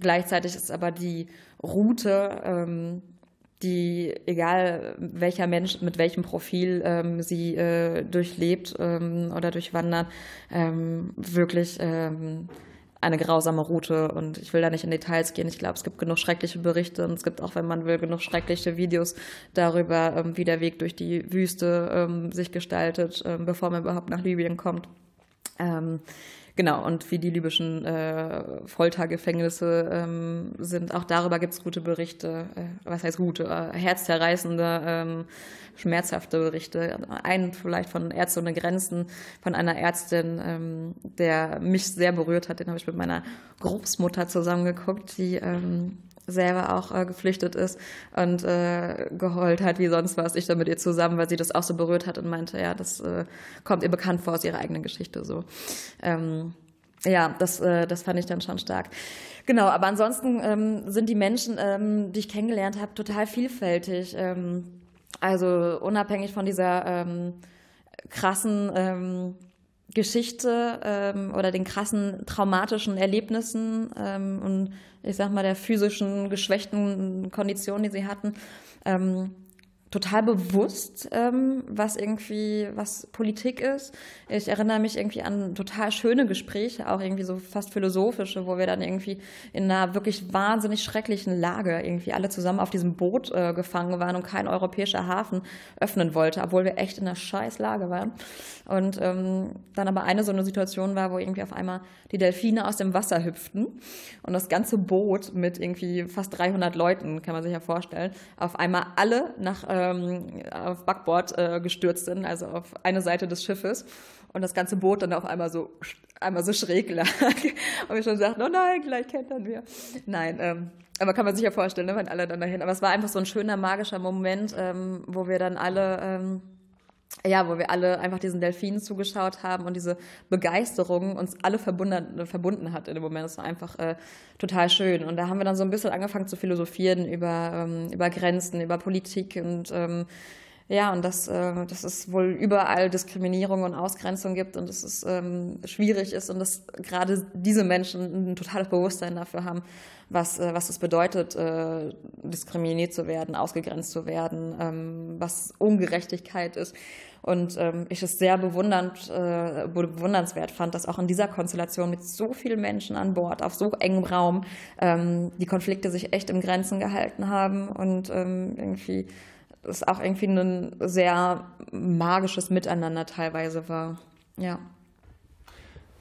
gleichzeitig ist aber die Route ähm, die, egal welcher Mensch mit welchem Profil ähm, sie äh, durchlebt ähm, oder durchwandert, ähm, wirklich ähm, eine grausame Route. Und ich will da nicht in Details gehen. Ich glaube, es gibt genug schreckliche Berichte und es gibt auch, wenn man will, genug schreckliche Videos darüber, ähm, wie der Weg durch die Wüste ähm, sich gestaltet, bevor man überhaupt nach Libyen kommt. Genau, und wie die libyschen äh, Foltergefängnisse ähm, sind. Auch darüber gibt es gute Berichte. Äh, was heißt gute? Äh, herzzerreißende, ähm, schmerzhafte Berichte. Einen vielleicht von Ärzte ohne Grenzen, von einer Ärztin, ähm, der mich sehr berührt hat. Den habe ich mit meiner Großmutter zusammengeguckt, die ähm, selber auch äh, geflüchtet ist und äh, geheult hat wie sonst was. Ich dann mit ihr zusammen, weil sie das auch so berührt hat und meinte, ja, das äh, kommt ihr bekannt vor aus ihrer eigenen Geschichte so. Ähm, ja, das, äh, das fand ich dann schon stark. Genau, aber ansonsten ähm, sind die Menschen, ähm, die ich kennengelernt habe, total vielfältig. Ähm, also unabhängig von dieser ähm, krassen ähm, Geschichte ähm, oder den krassen traumatischen Erlebnissen ähm, und ich sag mal der physischen geschwächten Kondition, die sie hatten, ähm, total bewusst, ähm, was irgendwie, was Politik ist. Ich erinnere mich irgendwie an total schöne Gespräche, auch irgendwie so fast philosophische, wo wir dann irgendwie in einer wirklich wahnsinnig schrecklichen Lage irgendwie alle zusammen auf diesem Boot äh, gefangen waren und kein europäischer Hafen öffnen wollte, obwohl wir echt in einer scheiß Lage waren. Und ähm, dann aber eine so eine Situation war, wo irgendwie auf einmal die Delfine aus dem Wasser hüpften und das ganze Boot mit irgendwie fast 300 Leuten, kann man sich ja vorstellen, auf einmal alle nach äh, ähm, auf Backbord äh, gestürzt sind, also auf eine Seite des Schiffes und das ganze Boot dann auf einmal so einmal so schräg lag [LAUGHS] und wir schon sagten, oh nein, gleich kentern wir. Nein, ähm, aber kann man sich ja vorstellen, ne, wenn alle dann dahin. Aber es war einfach so ein schöner magischer Moment, ähm, wo wir dann alle ähm, ja, wo wir alle einfach diesen Delfinen zugeschaut haben und diese Begeisterung uns alle verbunden, verbunden hat in dem Moment. Das war einfach äh, total schön. Und da haben wir dann so ein bisschen angefangen zu philosophieren über, ähm, über Grenzen, über Politik und ähm, ja, und dass, äh, dass es wohl überall Diskriminierung und Ausgrenzung gibt und dass es ähm, schwierig ist und dass gerade diese Menschen ein totales Bewusstsein dafür haben, was, äh, was es bedeutet, äh, diskriminiert zu werden, ausgegrenzt zu werden, ähm, was Ungerechtigkeit ist. Und ähm, ich es sehr bewundernd, äh, bewundernswert fand, dass auch in dieser Konstellation mit so vielen Menschen an Bord, auf so engem Raum, ähm, die Konflikte sich echt im Grenzen gehalten haben und ähm, irgendwie es auch irgendwie ein sehr magisches Miteinander teilweise war. Ja.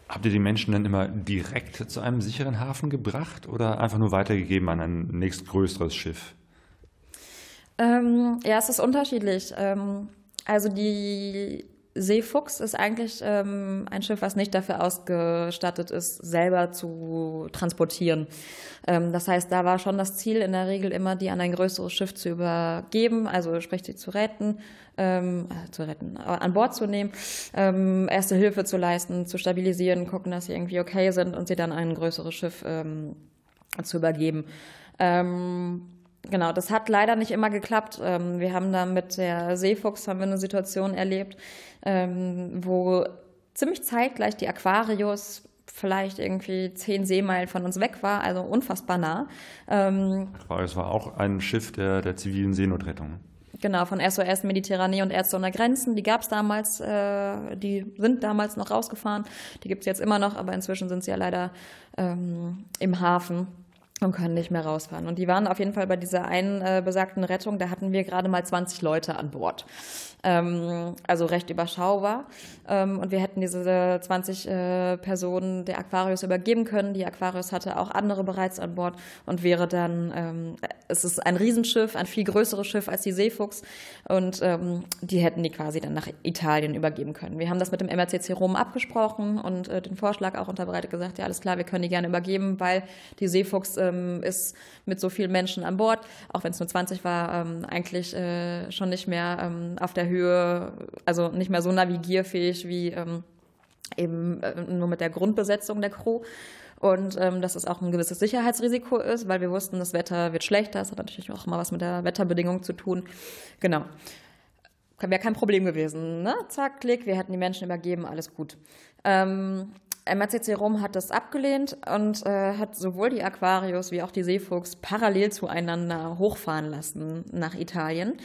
Habt ihr die Menschen dann immer direkt zu einem sicheren Hafen gebracht oder einfach nur weitergegeben an ein nächstgrößeres Schiff? Ähm, ja, es ist unterschiedlich. Ähm, also die Seefuchs ist eigentlich ähm, ein Schiff, was nicht dafür ausgestattet ist, selber zu transportieren. Ähm, das heißt, da war schon das Ziel in der Regel immer, die an ein größeres Schiff zu übergeben, also sprich sie zu retten, ähm, äh, zu retten, an Bord zu nehmen, ähm, erste Hilfe zu leisten, zu stabilisieren, gucken, dass sie irgendwie okay sind und sie dann an ein größeres Schiff ähm, zu übergeben. Ähm, Genau, das hat leider nicht immer geklappt. Ähm, wir haben da mit der Seefuchs haben wir eine Situation erlebt, ähm, wo ziemlich zeitgleich die Aquarius vielleicht irgendwie zehn Seemeilen von uns weg war, also unfassbar nah. Ähm, Aquarius war auch ein Schiff der, der zivilen Seenotrettung. Genau, von SOS Mediterranee und Ärzte ohne Grenzen. Die gab es damals, äh, die sind damals noch rausgefahren. Die gibt es jetzt immer noch, aber inzwischen sind sie ja leider ähm, im Hafen und können nicht mehr rausfahren. Und die waren auf jeden Fall bei dieser einen äh, besagten Rettung, da hatten wir gerade mal 20 Leute an Bord. Ähm, also recht überschaubar. Ähm, und wir hätten diese 20 äh, Personen der Aquarius übergeben können. Die Aquarius hatte auch andere bereits an Bord und wäre dann, ähm, es ist ein Riesenschiff, ein viel größeres Schiff als die Seefuchs und die hätten die quasi dann nach Italien übergeben können. Wir haben das mit dem MRCC Rom abgesprochen und äh, den Vorschlag auch unterbreitet gesagt, ja alles klar, wir können die gerne übergeben, weil die Seefuchs ist mit so vielen Menschen an Bord, auch wenn es nur 20 war, eigentlich äh, schon nicht mehr auf der Höhe, also nicht mehr so navigierfähig wie ähm, eben äh, nur mit der Grundbesetzung der Crew. Und ähm, dass es auch ein gewisses Sicherheitsrisiko ist, weil wir wussten, das Wetter wird schlechter. Das hat natürlich auch immer was mit der Wetterbedingung zu tun. Genau. Wäre kein Problem gewesen. Ne? Zack, Klick, wir hätten die Menschen übergeben, alles gut. Ähm, MRCC Rom hat das abgelehnt und äh, hat sowohl die Aquarius wie auch die Seefuchs parallel zueinander hochfahren lassen nach Italien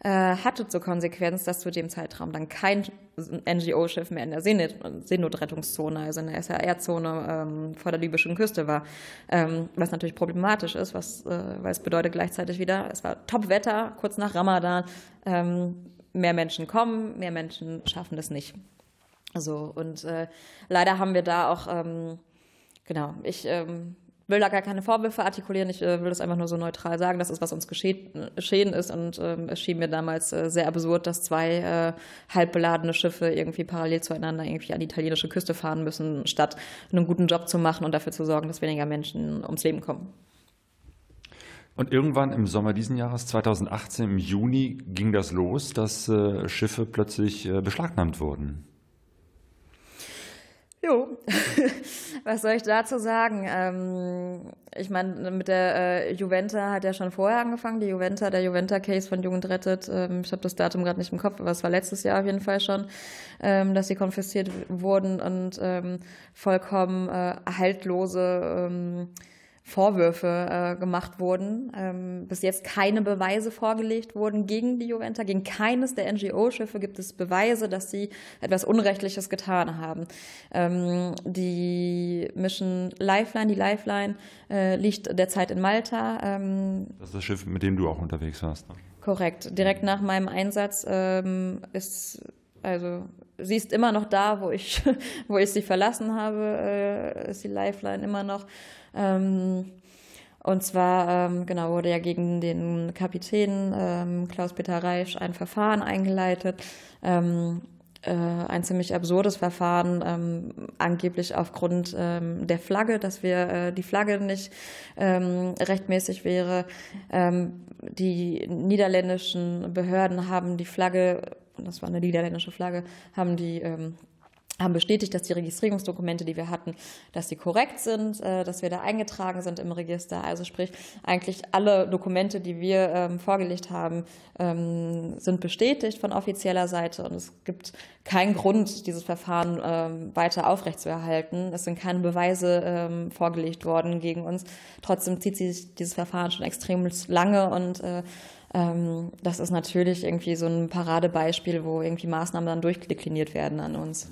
äh, hatte zur Konsequenz, dass zu dem Zeitraum dann kein NGO-Schiff mehr in der Seenotrettungszone, also in der SAR-Zone ähm, vor der libyschen Küste war. Ähm, was natürlich problematisch ist, was, äh, weil es bedeutet gleichzeitig wieder, es war Top-Wetter, kurz nach Ramadan. Ähm, mehr Menschen kommen, mehr Menschen schaffen das nicht. So, und äh, leider haben wir da auch, ähm, genau, ich ähm, will da gar keine Vorwürfe artikulieren, ich äh, will das einfach nur so neutral sagen, das ist, was uns geschehen, ist. Und ähm, es schien mir damals äh, sehr absurd, dass zwei äh, halb beladene Schiffe irgendwie parallel zueinander irgendwie an die italienische Küste fahren müssen, statt einen guten Job zu machen und dafür zu sorgen, dass weniger Menschen ums Leben kommen. Und irgendwann im Sommer diesen Jahres, 2018, im Juni, ging das los, dass äh, Schiffe plötzlich äh, beschlagnahmt wurden. Jo, [LAUGHS] was soll ich dazu sagen? Ähm, ich meine, mit der äh, Juventa hat ja schon vorher angefangen. Die Juventa, der Juventa-Case von Jugend rettet. Ähm, ich habe das Datum gerade nicht im Kopf, aber es war letztes Jahr auf jeden Fall schon, ähm, dass sie konfisziert wurden und ähm, vollkommen äh, haltlose ähm, Vorwürfe äh, gemacht wurden. Ähm, bis jetzt keine Beweise vorgelegt wurden gegen die Juventa. Gegen keines der NGO-Schiffe gibt es Beweise, dass sie etwas Unrechtliches getan haben. Ähm, die Mission Lifeline, die Lifeline äh, liegt derzeit in Malta. Ähm, das ist das Schiff, mit dem du auch unterwegs warst. Ne? Korrekt. Direkt nach meinem Einsatz ähm, ist also sie ist immer noch da, wo ich, [LAUGHS] wo ich sie verlassen habe, äh, ist die Lifeline immer noch. Ähm, und zwar, ähm, genau, wurde ja gegen den Kapitän ähm, Klaus-Peter Reisch ein Verfahren eingeleitet. Ähm, äh, ein ziemlich absurdes Verfahren, ähm, angeblich aufgrund ähm, der Flagge, dass wir äh, die Flagge nicht ähm, rechtmäßig wäre. Ähm, die niederländischen Behörden haben die Flagge, das war eine niederländische Flagge, haben die ähm, haben bestätigt, dass die Registrierungsdokumente, die wir hatten, dass sie korrekt sind, äh, dass wir da eingetragen sind im Register. Also sprich, eigentlich alle Dokumente, die wir ähm, vorgelegt haben, ähm, sind bestätigt von offizieller Seite und es gibt keinen Grund, dieses Verfahren ähm, weiter aufrechtzuerhalten. Es sind keine Beweise ähm, vorgelegt worden gegen uns. Trotzdem zieht sich dieses Verfahren schon extrem lange und äh, ähm, das ist natürlich irgendwie so ein Paradebeispiel, wo irgendwie Maßnahmen dann durchdekliniert werden an uns.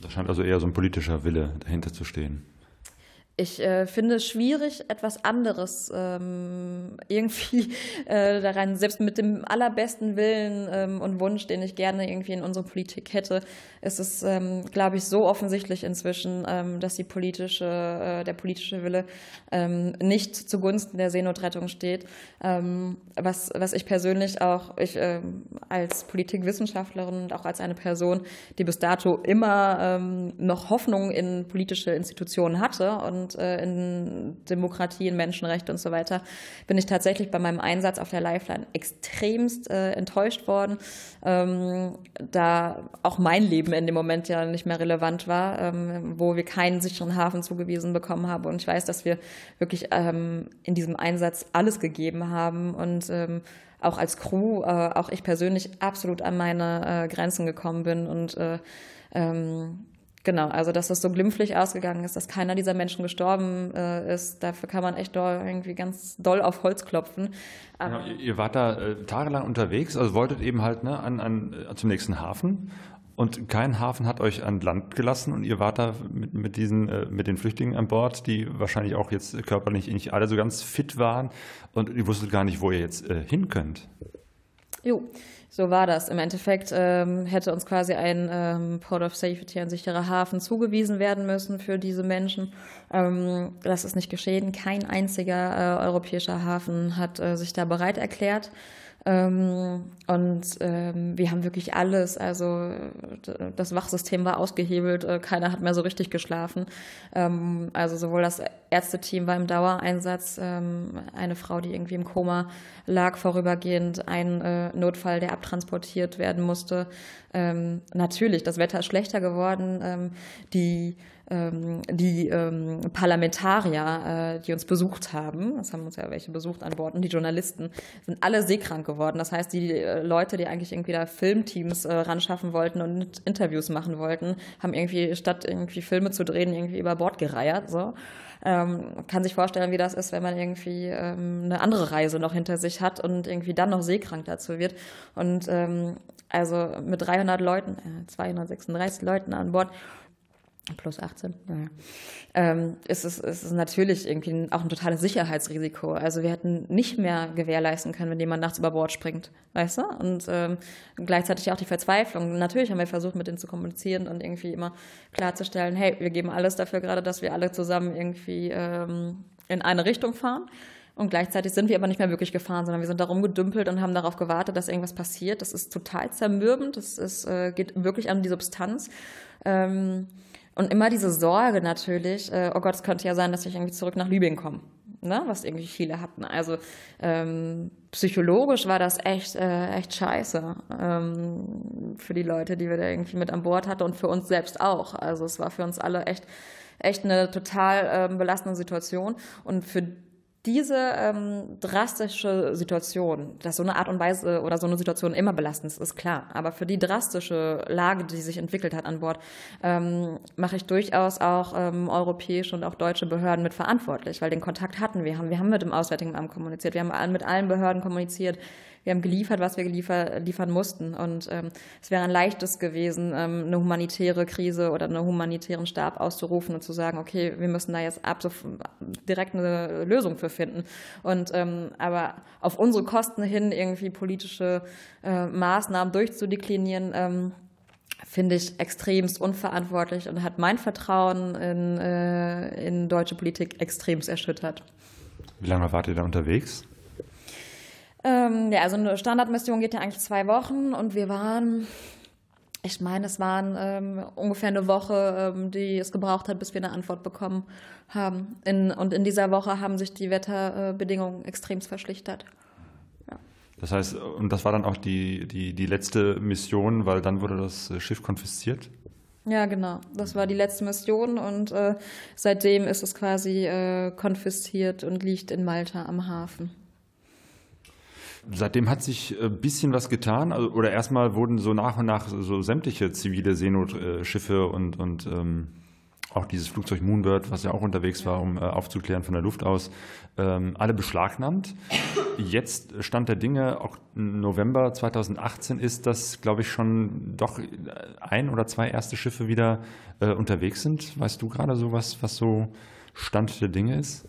Da scheint also eher so ein politischer Wille dahinter zu stehen. Ich äh, finde es schwierig, etwas anderes ähm, irgendwie [LAUGHS] äh, daran, selbst mit dem allerbesten Willen ähm, und Wunsch, den ich gerne irgendwie in unsere Politik hätte, ist es, ähm, glaube ich, so offensichtlich inzwischen, ähm, dass die politische, äh, der politische Wille ähm, nicht zugunsten der Seenotrettung steht. Ähm, was, was ich persönlich auch, ich als Politikwissenschaftlerin und auch als eine Person, die bis dato immer noch Hoffnung in politische Institutionen hatte und äh, in Demokratie, in Menschenrechte und so weiter, bin ich tatsächlich bei meinem Einsatz auf der Lifeline extremst äh, enttäuscht worden, ähm, da auch mein Leben Leben in dem Moment ja nicht mehr relevant war, ähm, wo wir keinen sicheren Hafen zugewiesen bekommen haben. Und ich weiß, dass wir wirklich ähm, in diesem Einsatz alles gegeben haben und ähm, auch als Crew, äh, auch ich persönlich absolut an meine äh, Grenzen gekommen bin und äh, ähm, Genau, also dass das so glimpflich ausgegangen ist, dass keiner dieser Menschen gestorben äh, ist, dafür kann man echt doll, irgendwie ganz doll auf Holz klopfen. Genau, ihr, ihr, wart da äh, tagelang unterwegs, also wolltet eben halt ne, an, an, äh, zum nächsten Hafen und kein Hafen hat euch an Land gelassen und ihr wart da mit, mit, diesen, äh, mit den Flüchtlingen an Bord, die wahrscheinlich auch jetzt körperlich nicht alle so ganz fit waren und ihr wusstet gar nicht, wo ihr jetzt äh, hin könnt. Jo, so war das. Im Endeffekt ähm, hätte uns quasi ein ähm, Port of Safety, ein sicherer Hafen zugewiesen werden müssen für diese Menschen. Ähm, das ist nicht geschehen. Kein einziger äh, europäischer Hafen hat äh, sich da bereit erklärt. Ähm, und ähm, wir haben wirklich alles, also das Wachsystem war ausgehebelt, äh, keiner hat mehr so richtig geschlafen. Ähm, also sowohl das Ärzteteam war im Dauereinsatz, ähm, eine Frau, die irgendwie im Koma lag vorübergehend, ein äh, Notfall, der abtransportiert werden musste. Ähm, natürlich, das Wetter ist schlechter geworden. Ähm, die die ähm, Parlamentarier, äh, die uns besucht haben, das haben uns ja welche besucht an Bord, und die Journalisten, sind alle seekrank geworden. Das heißt, die äh, Leute, die eigentlich irgendwie da Filmteams äh, ran schaffen wollten und Interviews machen wollten, haben irgendwie statt irgendwie Filme zu drehen, irgendwie über Bord gereiert. So. Ähm, kann sich vorstellen, wie das ist, wenn man irgendwie ähm, eine andere Reise noch hinter sich hat und irgendwie dann noch seekrank dazu wird. Und ähm, also mit 300 Leuten, äh, 236 Leuten an Bord plus 18, naja, ähm, ist, es, ist natürlich irgendwie auch ein totales Sicherheitsrisiko. Also wir hätten nicht mehr gewährleisten können, wenn jemand nachts über Bord springt, weißt du? Und ähm, gleichzeitig auch die Verzweiflung. Natürlich haben wir versucht, mit denen zu kommunizieren und irgendwie immer klarzustellen, hey, wir geben alles dafür gerade, dass wir alle zusammen irgendwie ähm, in eine Richtung fahren. Und gleichzeitig sind wir aber nicht mehr wirklich gefahren, sondern wir sind da rumgedümpelt und haben darauf gewartet, dass irgendwas passiert. Das ist total zermürbend. Das ist, äh, geht wirklich an die Substanz. Ähm, und immer diese Sorge natürlich, äh, oh Gott, es könnte ja sein, dass ich irgendwie zurück nach Libyen komme, ne? was irgendwie viele hatten. Also ähm, psychologisch war das echt, äh, echt scheiße ähm, für die Leute, die wir da irgendwie mit an Bord hatten und für uns selbst auch. Also es war für uns alle echt, echt eine total ähm, belastende Situation. Und für diese ähm, drastische Situation, dass so eine Art und Weise oder so eine Situation immer belastend ist, ist klar. Aber für die drastische Lage, die sich entwickelt hat an Bord, ähm, mache ich durchaus auch ähm, europäische und auch deutsche Behörden mit verantwortlich, weil den Kontakt hatten wir. Haben, wir haben mit dem Auswärtigen Amt kommuniziert, wir haben mit allen Behörden kommuniziert, wir haben geliefert, was wir geliefer, liefern mussten. Und ähm, es wäre ein leichtes gewesen, ähm, eine humanitäre Krise oder einen humanitären Stab auszurufen und zu sagen, okay, wir müssen da jetzt ab direkt eine Lösung für finden. Und ähm, aber auf unsere Kosten hin irgendwie politische äh, Maßnahmen durchzudeklinieren, ähm, finde ich extremst unverantwortlich und hat mein Vertrauen in, äh, in deutsche Politik extremst erschüttert. Wie lange wart ihr da unterwegs? Ähm, ja, also eine Standardmission geht ja eigentlich zwei Wochen und wir waren, ich meine, es waren ähm, ungefähr eine Woche, ähm, die es gebraucht hat, bis wir eine Antwort bekommen haben. In, und in dieser Woche haben sich die Wetterbedingungen extremst verschlichtert. Ja. Das heißt, und das war dann auch die, die, die letzte Mission, weil dann wurde das Schiff konfisziert? Ja, genau. Das war die letzte Mission und äh, seitdem ist es quasi äh, konfisziert und liegt in Malta am Hafen. Seitdem hat sich ein äh, bisschen was getan. Also, oder erstmal wurden so nach und nach so sämtliche zivile Seenotschiffe und, und ähm, auch dieses Flugzeug Moonbird, was ja auch unterwegs war, um äh, aufzuklären von der Luft aus, ähm, alle beschlagnahmt. Jetzt Stand der Dinge, auch November 2018 ist, dass, glaube ich, schon doch ein oder zwei erste Schiffe wieder äh, unterwegs sind. Weißt du gerade so was, was so Stand der Dinge ist?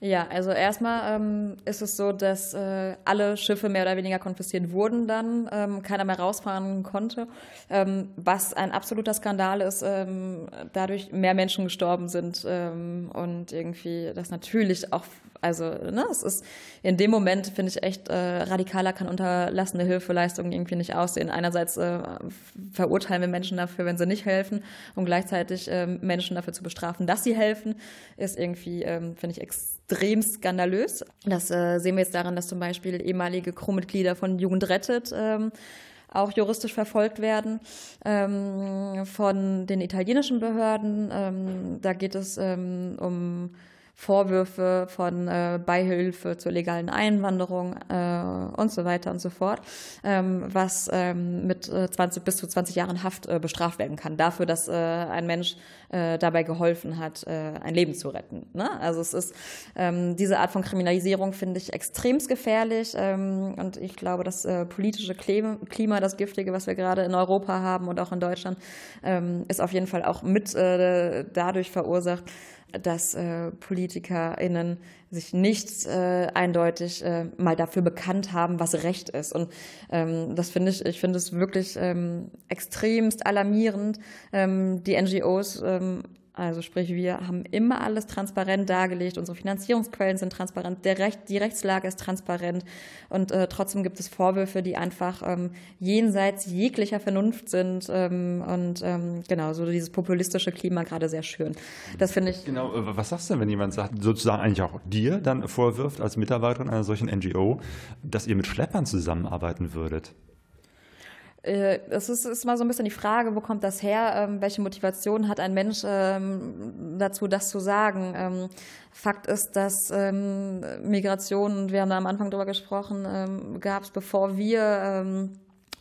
Ja, also erstmal ähm, ist es so, dass äh, alle Schiffe mehr oder weniger konfisziert wurden dann, ähm, keiner mehr rausfahren konnte, ähm, was ein absoluter Skandal ist, ähm, dadurch mehr Menschen gestorben sind ähm, und irgendwie das natürlich auch also, ne, es ist in dem Moment, finde ich echt, äh, radikaler kann unterlassene Hilfeleistung irgendwie nicht aussehen. Einerseits äh, verurteilen wir Menschen dafür, wenn sie nicht helfen, und gleichzeitig äh, Menschen dafür zu bestrafen, dass sie helfen, ist irgendwie, ähm, finde ich, extrem skandalös. Das äh, sehen wir jetzt daran, dass zum Beispiel ehemalige Crewmitglieder von Jugend rettet ähm, auch juristisch verfolgt werden ähm, von den italienischen Behörden. Ähm, da geht es ähm, um Vorwürfe von äh, Beihilfe zur legalen Einwanderung äh, und so weiter und so fort, ähm, was ähm, mit äh, 20 bis zu 20 Jahren Haft äh, bestraft werden kann, dafür, dass äh, ein Mensch äh, dabei geholfen hat, ein Leben zu retten. Ne? Also es ist ähm, diese Art von Kriminalisierung finde ich extremst gefährlich ähm, und ich glaube, das politische Klima, das Giftige, was wir gerade in Europa haben und auch in Deutschland, ähm, ist auf jeden Fall auch mit dadurch verursacht, dass äh, PolitikerInnen sich nicht äh, eindeutig äh, mal dafür bekannt haben, was Recht ist. Und ähm, das finde ich, ich finde es wirklich ähm, extremst alarmierend. Ähm, die NGOs ähm, also sprich, wir haben immer alles transparent dargelegt, unsere Finanzierungsquellen sind transparent, der Recht, die Rechtslage ist transparent und äh, trotzdem gibt es Vorwürfe, die einfach ähm, jenseits jeglicher Vernunft sind ähm, und ähm, genau, so dieses populistische Klima gerade sehr schön. Das finde ich. Genau, äh, was sagst du denn, wenn jemand sagt, sozusagen eigentlich auch dir dann vorwirft als Mitarbeiterin einer solchen NGO, dass ihr mit Schleppern zusammenarbeiten würdet? Äh, es ist, ist mal so ein bisschen die Frage, wo kommt das her? Ähm, welche Motivation hat ein Mensch ähm, dazu, das zu sagen? Ähm, Fakt ist, dass Migration, wir haben da am Anfang drüber gesprochen, gab es, bevor wir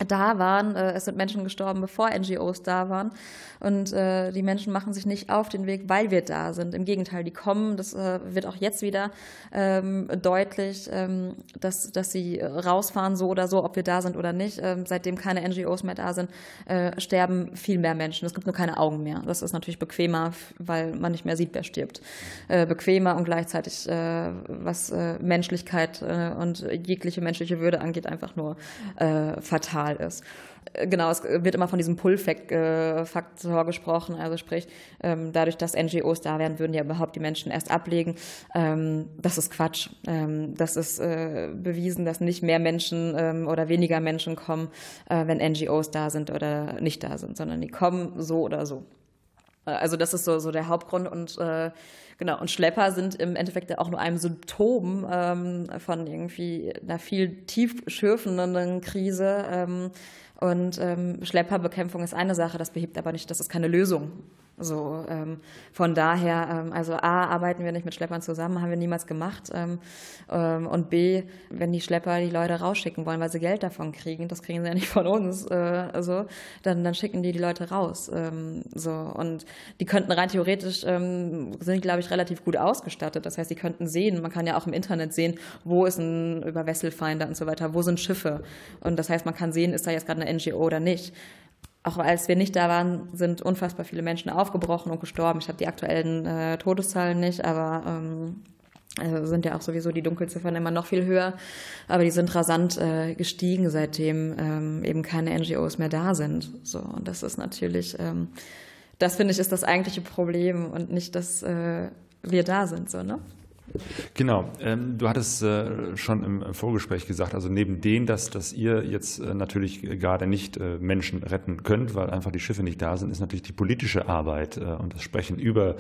da waren. Äh, es sind Menschen gestorben, bevor NGOs da waren. Und äh, die Menschen machen sich nicht auf den Weg, weil wir da sind. Im Gegenteil, die kommen, das äh, wird auch jetzt wieder ähm, deutlich, ähm, dass, dass sie rausfahren, so oder so, ob wir da sind oder nicht. Ähm, seitdem keine NGOs mehr da sind, äh, sterben viel mehr Menschen. Es gibt nur keine Augen mehr. Das ist natürlich bequemer, weil man nicht mehr sieht, wer stirbt. Äh, bequemer und gleichzeitig, äh, was äh, Menschlichkeit äh, und jegliche menschliche Würde angeht, einfach nur äh, fatal normal ist. Äh, genau, es wird immer von diesem Pull-Faktor gesprochen, also sprich, ähm, dadurch, dass NGOs da wären, würden ja überhaupt die Menschen erst ablegen. Ähm, das ist Quatsch. Ähm, das ist äh, bewiesen, dass nicht mehr Menschen oder weniger Menschen kommen, äh, wenn NGOs da sind oder nicht da sind, sondern die kommen so oder so. Also das ist so, so der Hauptgrund und äh, genau und Schlepper sind im Endeffekt auch nur ein Symptom ähm, von irgendwie einer viel tiefschürfenden Krise. Ähm, und ähm, Schlepperbekämpfung ist eine Sache, das behebt aber nicht, das ist keine Lösung. So, ähm, von daher, ähm, also A, arbeiten wir nicht mit Schleppern zusammen, haben wir niemals gemacht. Ähm, ähm, und B, wenn die Schlepper die Leute rausschicken wollen, weil sie Geld davon kriegen, das kriegen sie ja nicht von uns, äh, so, dann, dann schicken die die Leute raus. Ähm, so, und die könnten rein theoretisch, ähm, sind, glaube ich, relativ gut ausgestattet. Das heißt, die könnten sehen, man kann ja auch im Internet sehen, wo ist ein über Wesselfeinde und so weiter, wo sind Schiffe. Und das heißt, man kann sehen, ist da jetzt gerade eine NGO oder nicht auch als wir nicht da waren, sind unfassbar viele Menschen aufgebrochen und gestorben. Ich habe die aktuellen äh, Todeszahlen nicht, aber ähm, also sind ja auch sowieso die Dunkelziffern immer noch viel höher. Aber die sind rasant äh, gestiegen, seitdem ähm, eben keine NGOs mehr da sind. So, und das ist natürlich, ähm, das finde ich, ist das eigentliche Problem und nicht, dass äh, wir da sind. So, ne? Genau. Ähm, du hattest äh, schon im Vorgespräch gesagt, also neben dem, dass, dass ihr jetzt äh, natürlich gerade nicht äh, Menschen retten könnt, weil einfach die Schiffe nicht da sind, ist natürlich die politische Arbeit und das Sprechen über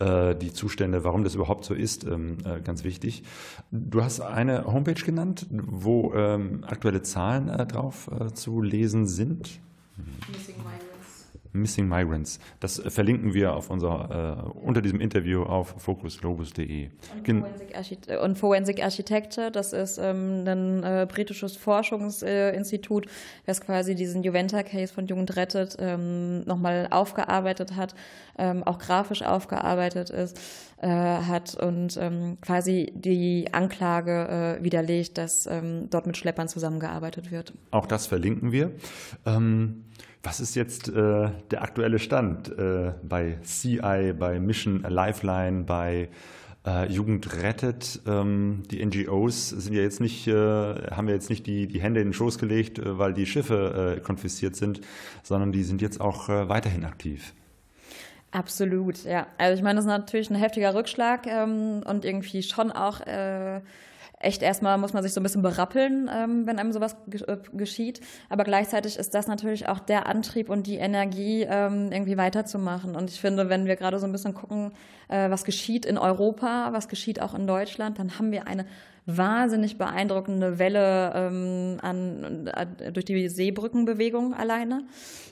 die Zustände, warum das überhaupt so ist, ähm, ganz wichtig. Du hast eine Homepage genannt, wo ähm, aktuelle Zahlen drauf zu lesen sind. Missing Missing Migrants. Das verlinken wir auf unser, äh, unter diesem Interview auf focusglobus.de. Und Forensic Architecture, das ist ähm, ein äh, britisches Forschungsinstitut, das quasi diesen Juventa-Case von Jugend rettet ähm, nochmal aufgearbeitet hat, ähm, auch grafisch aufgearbeitet ist, äh, hat und ähm, quasi die Anklage äh, widerlegt, dass ähm, dort mit Schleppern zusammengearbeitet wird. Auch das verlinken wir. Ähm, Was ist jetzt äh, der aktuelle Stand äh, bei CI, bei Mission Lifeline, bei äh, Jugend rettet? Ähm, die NGOs sind ja jetzt nicht, äh, haben wir jetzt nicht die, die Hände in den Schoß gelegt, äh, weil die Schiffe äh, konfisziert sind, sondern die sind jetzt auch weiterhin aktiv. Absolut, ja. Also ich meine, das ist natürlich ein heftiger Rückschlag ähm, und irgendwie schon auch echt erstmal muss man sich so ein bisschen berappeln, ähm, wenn einem sowas äh, geschieht. Aber gleichzeitig ist das natürlich auch der Antrieb und die Energie, ähm, irgendwie weiterzumachen. Und ich finde, wenn wir gerade so ein bisschen gucken, äh, was geschieht in Europa, was geschieht auch in Deutschland, dann haben wir eine wahnsinnig beeindruckende Welle ähm, an, äh, durch die Seebrückenbewegung alleine.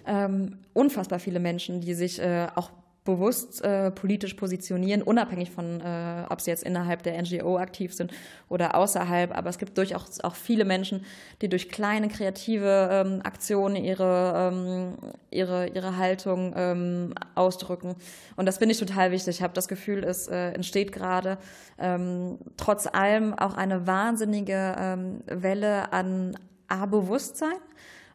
Ähm, unfassbar viele Menschen, die sich äh, auch bewusst äh, politisch positionieren, unabhängig von, äh, ob sie jetzt innerhalb der NGO aktiv sind oder außerhalb. Aber es gibt durchaus auch viele Menschen, die durch kleine kreative ähm, Aktionen ihre, ähm, ihre, ihre Haltung ähm, ausdrücken. Und das finde ich total wichtig. Ich habe das Gefühl, es äh, entsteht gerade ähm, trotz allem auch eine wahnsinnige ähm, Welle an A-Bewusstsein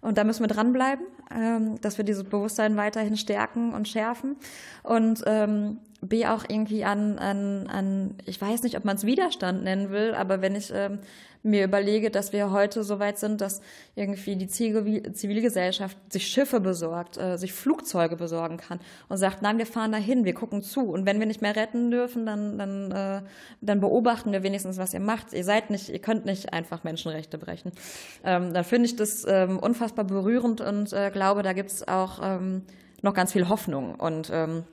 und da müssen wir dranbleiben, ähm, dass wir dieses Bewusstsein weiterhin stärken und schärfen. Und ähm, B auch irgendwie an, an, an ich weiß nicht, ob man es Widerstand nennen will, aber wenn ich ähm, mir überlege, dass wir heute so weit sind, dass irgendwie die Zivilgesellschaft sich Schiffe besorgt, äh, sich Flugzeuge besorgen kann und sagt, nein, wir fahren dahin, wir gucken zu. Und wenn wir nicht mehr retten dürfen, dann, dann, äh, dann beobachten wir wenigstens, was ihr macht. Ihr seid nicht, ihr könnt nicht einfach Menschenrechte brechen. Ähm, da finde ich das ähm, unfassbar berührend und äh, glaube, da gibt es auch ähm, noch ganz viel Hoffnung. Und ähm,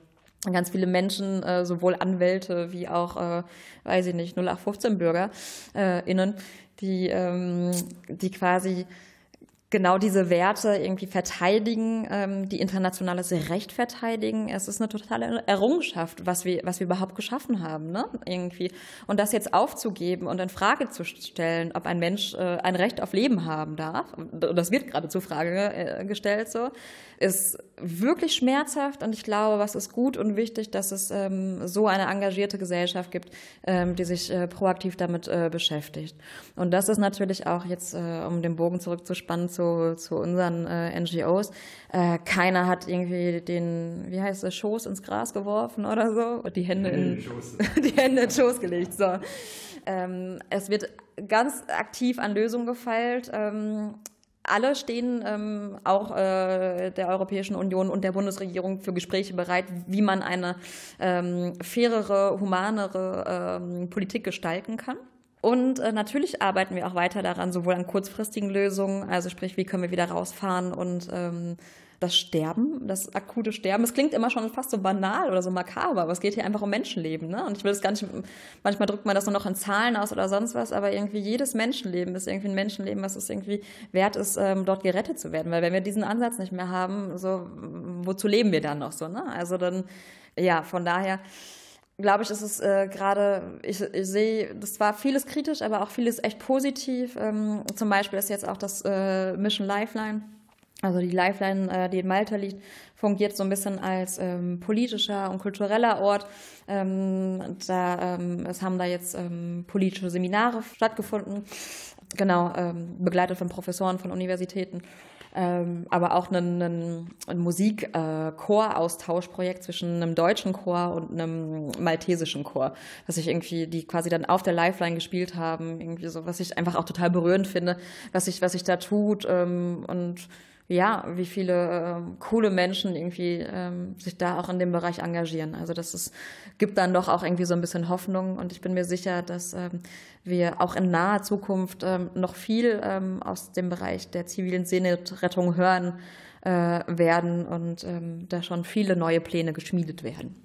ganz viele Menschen, äh, sowohl Anwälte wie auch, äh, weiß ich nicht, 0815-Bürger äh, die, ähm, die quasi genau diese Werte irgendwie verteidigen, ähm, die internationales Recht verteidigen. Es ist eine totale Errungenschaft, was wir, was wir überhaupt geschaffen haben, ne? Irgendwie. Und das jetzt aufzugeben und in Frage zu stellen, ob ein Mensch äh, ein Recht auf Leben haben darf, das wird gerade zur Frage äh, gestellt, so, ist wirklich schmerzhaft und ich glaube, was ist gut und wichtig, dass es ähm, so eine engagierte Gesellschaft gibt, ähm, die sich äh, proaktiv damit äh, beschäftigt. Und das ist natürlich auch jetzt, äh, um den Bogen zurückzuspannen zu, zu unseren äh, NGOs, äh, keiner hat irgendwie den, wie heißt es, Schoß ins Gras geworfen oder so und die Hände in, [LAUGHS] die Hände in den Schoß gelegt. So. Ähm, es wird ganz aktiv an Lösungen gefeilt. Ähm, alle stehen ähm, auch äh, der Europäischen Union und der Bundesregierung für Gespräche bereit, wie man eine ähm, fairere, humanere ähm, Politik gestalten kann. Und äh, natürlich arbeiten wir auch weiter daran, sowohl an kurzfristigen Lösungen, also sprich, wie können wir wieder rausfahren und ähm, das Sterben, das akute Sterben. Es klingt immer schon fast so banal oder so makaber, aber es geht hier einfach um Menschenleben. Ne? Und ich will es gar nicht, manchmal drückt man das nur noch in Zahlen aus oder sonst was, aber irgendwie jedes Menschenleben ist irgendwie ein Menschenleben, was es irgendwie wert ist, ähm, dort gerettet zu werden. Weil wenn wir diesen Ansatz nicht mehr haben, so, wozu leben wir dann noch so? Ne? Also dann, ja, von daher glaube ich, ist es äh, gerade, ich, ich sehe, das war vieles kritisch, aber auch vieles echt positiv. Ähm, zum Beispiel ist jetzt auch das äh, Mission Lifeline also die Lifeline, äh, die in Malta liegt, fungiert so ein bisschen als ähm, politischer und kultureller Ort. Ähm, da, ähm, es haben da jetzt ähm, politische Seminare stattgefunden, genau, ähm, begleitet von Professoren von Universitäten. Ähm, aber auch ein, ein, ein Musik-Chor-Austauschprojekt äh, zwischen einem deutschen Chor und einem maltesischen Chor, was ich irgendwie, die quasi dann auf der Lifeline gespielt haben, irgendwie so, was ich einfach auch total berührend finde, was sich was ich da tut und ja, wie viele ähm, coole Menschen irgendwie ähm, sich da auch in dem Bereich engagieren. Also das ist, gibt dann doch auch irgendwie so ein bisschen Hoffnung und ich bin mir sicher, dass ähm, wir auch in naher Zukunft ähm, noch viel ähm, aus dem Bereich der zivilen Seenotrettung hören äh, werden und ähm, da schon viele neue Pläne geschmiedet werden.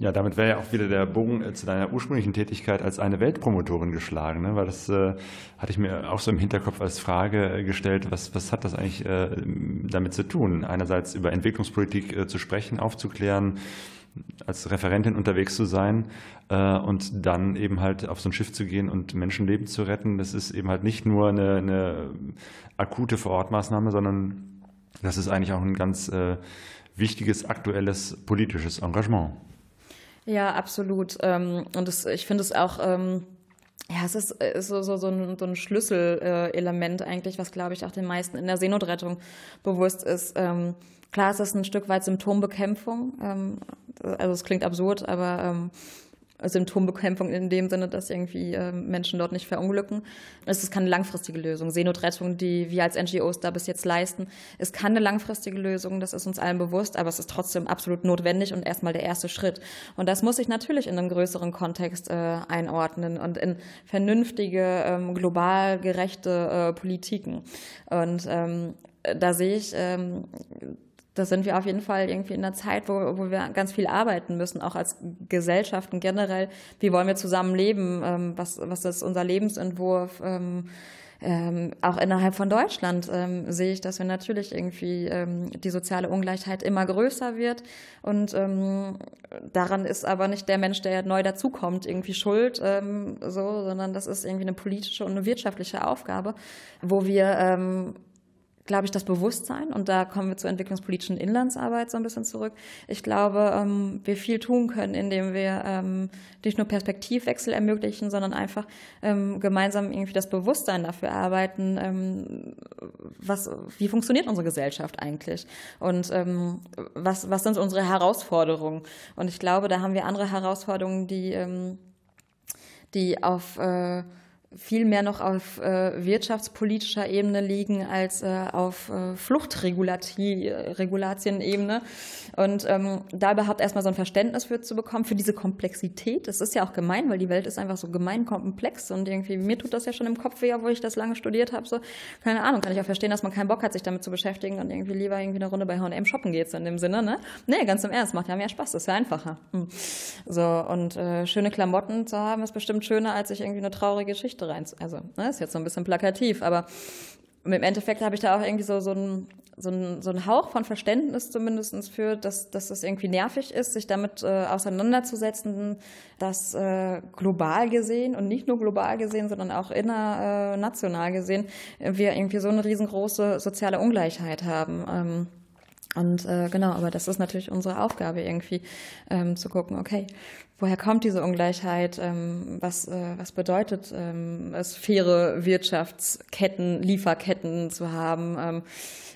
Ja, damit wäre ja auch wieder der Bogen äh, zu deiner ursprünglichen Tätigkeit als eine Weltpromotorin geschlagen, ne? weil das äh, hatte ich mir auch so im Hinterkopf als Frage äh, gestellt, was, was hat das eigentlich äh, damit zu tun? Einerseits über Entwicklungspolitik äh, zu sprechen, aufzuklären, als Referentin unterwegs zu sein und dann eben halt auf so ein Schiff zu gehen und Menschenleben zu retten. Das ist eben halt nicht nur eine, eine akute Vorortmaßnahme, sondern das ist eigentlich auch ein ganz wichtiges aktuelles politisches Engagement. Ja, absolut. Ähm, und das, ich finde es auch ähm, ja, es ist, ist so, so, so ein, so ein Schlüsselelement eigentlich, was, glaube ich, auch den meisten in der Seenotrettung bewusst ist. Ähm, klar, es ist ein Stück weit Symptombekämpfung. Ähm, also es klingt absurd, aber ähm, Symptombekämpfung in dem Sinne, dass irgendwie äh, Menschen dort nicht verunglücken. Es ist keine langfristige Lösung. Seenotrettung, die wir als NGOs da bis jetzt leisten, ist keine langfristige Lösung. Das ist uns allen bewusst, aber es ist trotzdem absolut notwendig und erstmal der erste Schritt. Und das muss sich natürlich in einem größeren Kontext äh, einordnen und in vernünftige, ähm, global gerechte äh, Politiken. Und ähm, da sehe ich ähm, da sind wir auf jeden Fall irgendwie in einer Zeit, wo, wo wir ganz viel arbeiten müssen, auch als Gesellschaften generell. Wie wollen wir zusammenleben? Ähm, was, was ist unser Lebensentwurf? Ähm, ähm, auch innerhalb von Deutschland ähm, sehe ich, dass wir natürlich irgendwie ähm, die soziale Ungleichheit immer größer wird. Und ähm, daran ist aber nicht der Mensch, der neu dazukommt, irgendwie schuld, ähm, so, sondern das ist irgendwie eine politische und eine wirtschaftliche Aufgabe, wo wir ähm, glaube ich, das Bewusstsein, und da kommen wir zur entwicklungspolitischen Inlandsarbeit so ein bisschen zurück. Ich glaube, ähm, wir viel tun können, indem wir ähm, nicht nur Perspektivwechsel ermöglichen, sondern einfach ähm, gemeinsam irgendwie das Bewusstsein dafür arbeiten, ähm, was, wie funktioniert unsere Gesellschaft eigentlich und ähm, was, was sind unsere Herausforderungen. Und ich glaube, da haben wir andere Herausforderungen, die, ähm, die auf äh, viel mehr noch auf äh, wirtschaftspolitischer Ebene liegen als äh, auf äh, Fluchtregulatienebene. Und ähm, da überhaupt erstmal so ein Verständnis für zu bekommen, für diese Komplexität. Das ist ja auch gemein, weil die Welt ist einfach so gemein komplex und irgendwie, mir tut das ja schon im Kopf weh, wo ich das lange studiert habe. So, keine Ahnung, kann ich auch verstehen, dass man keinen Bock hat, sich damit zu beschäftigen und irgendwie lieber irgendwie eine Runde bei H&M shoppen geht, so in dem Sinne, ne? Nee, ganz im Ernst, macht ja mehr Spaß, ist ja einfacher. Hm. So, und äh, schöne Klamotten zu haben, ist bestimmt schöner, als sich irgendwie eine traurige Geschichte Geschichte rein. Also, ne, ist jetzt so ein bisschen plakativ, aber im Endeffekt habe ich da auch irgendwie so, so, einen, so, einen, so einen Hauch von Verständnis zumindest für, dass, dass es irgendwie nervig ist, sich damit äh, auseinanderzusetzen, dass äh, global gesehen und nicht nur global gesehen, sondern auch innernational äh, gesehen, wir irgendwie so eine riesengroße soziale Ungleichheit haben. Ähm, und äh, genau, aber das ist natürlich unsere Aufgabe irgendwie ähm, zu gucken, okay, woher kommt diese Ungleichheit? Ähm, was, äh, was bedeutet ähm, es, faire Wirtschaftsketten, Lieferketten zu haben? Ähm,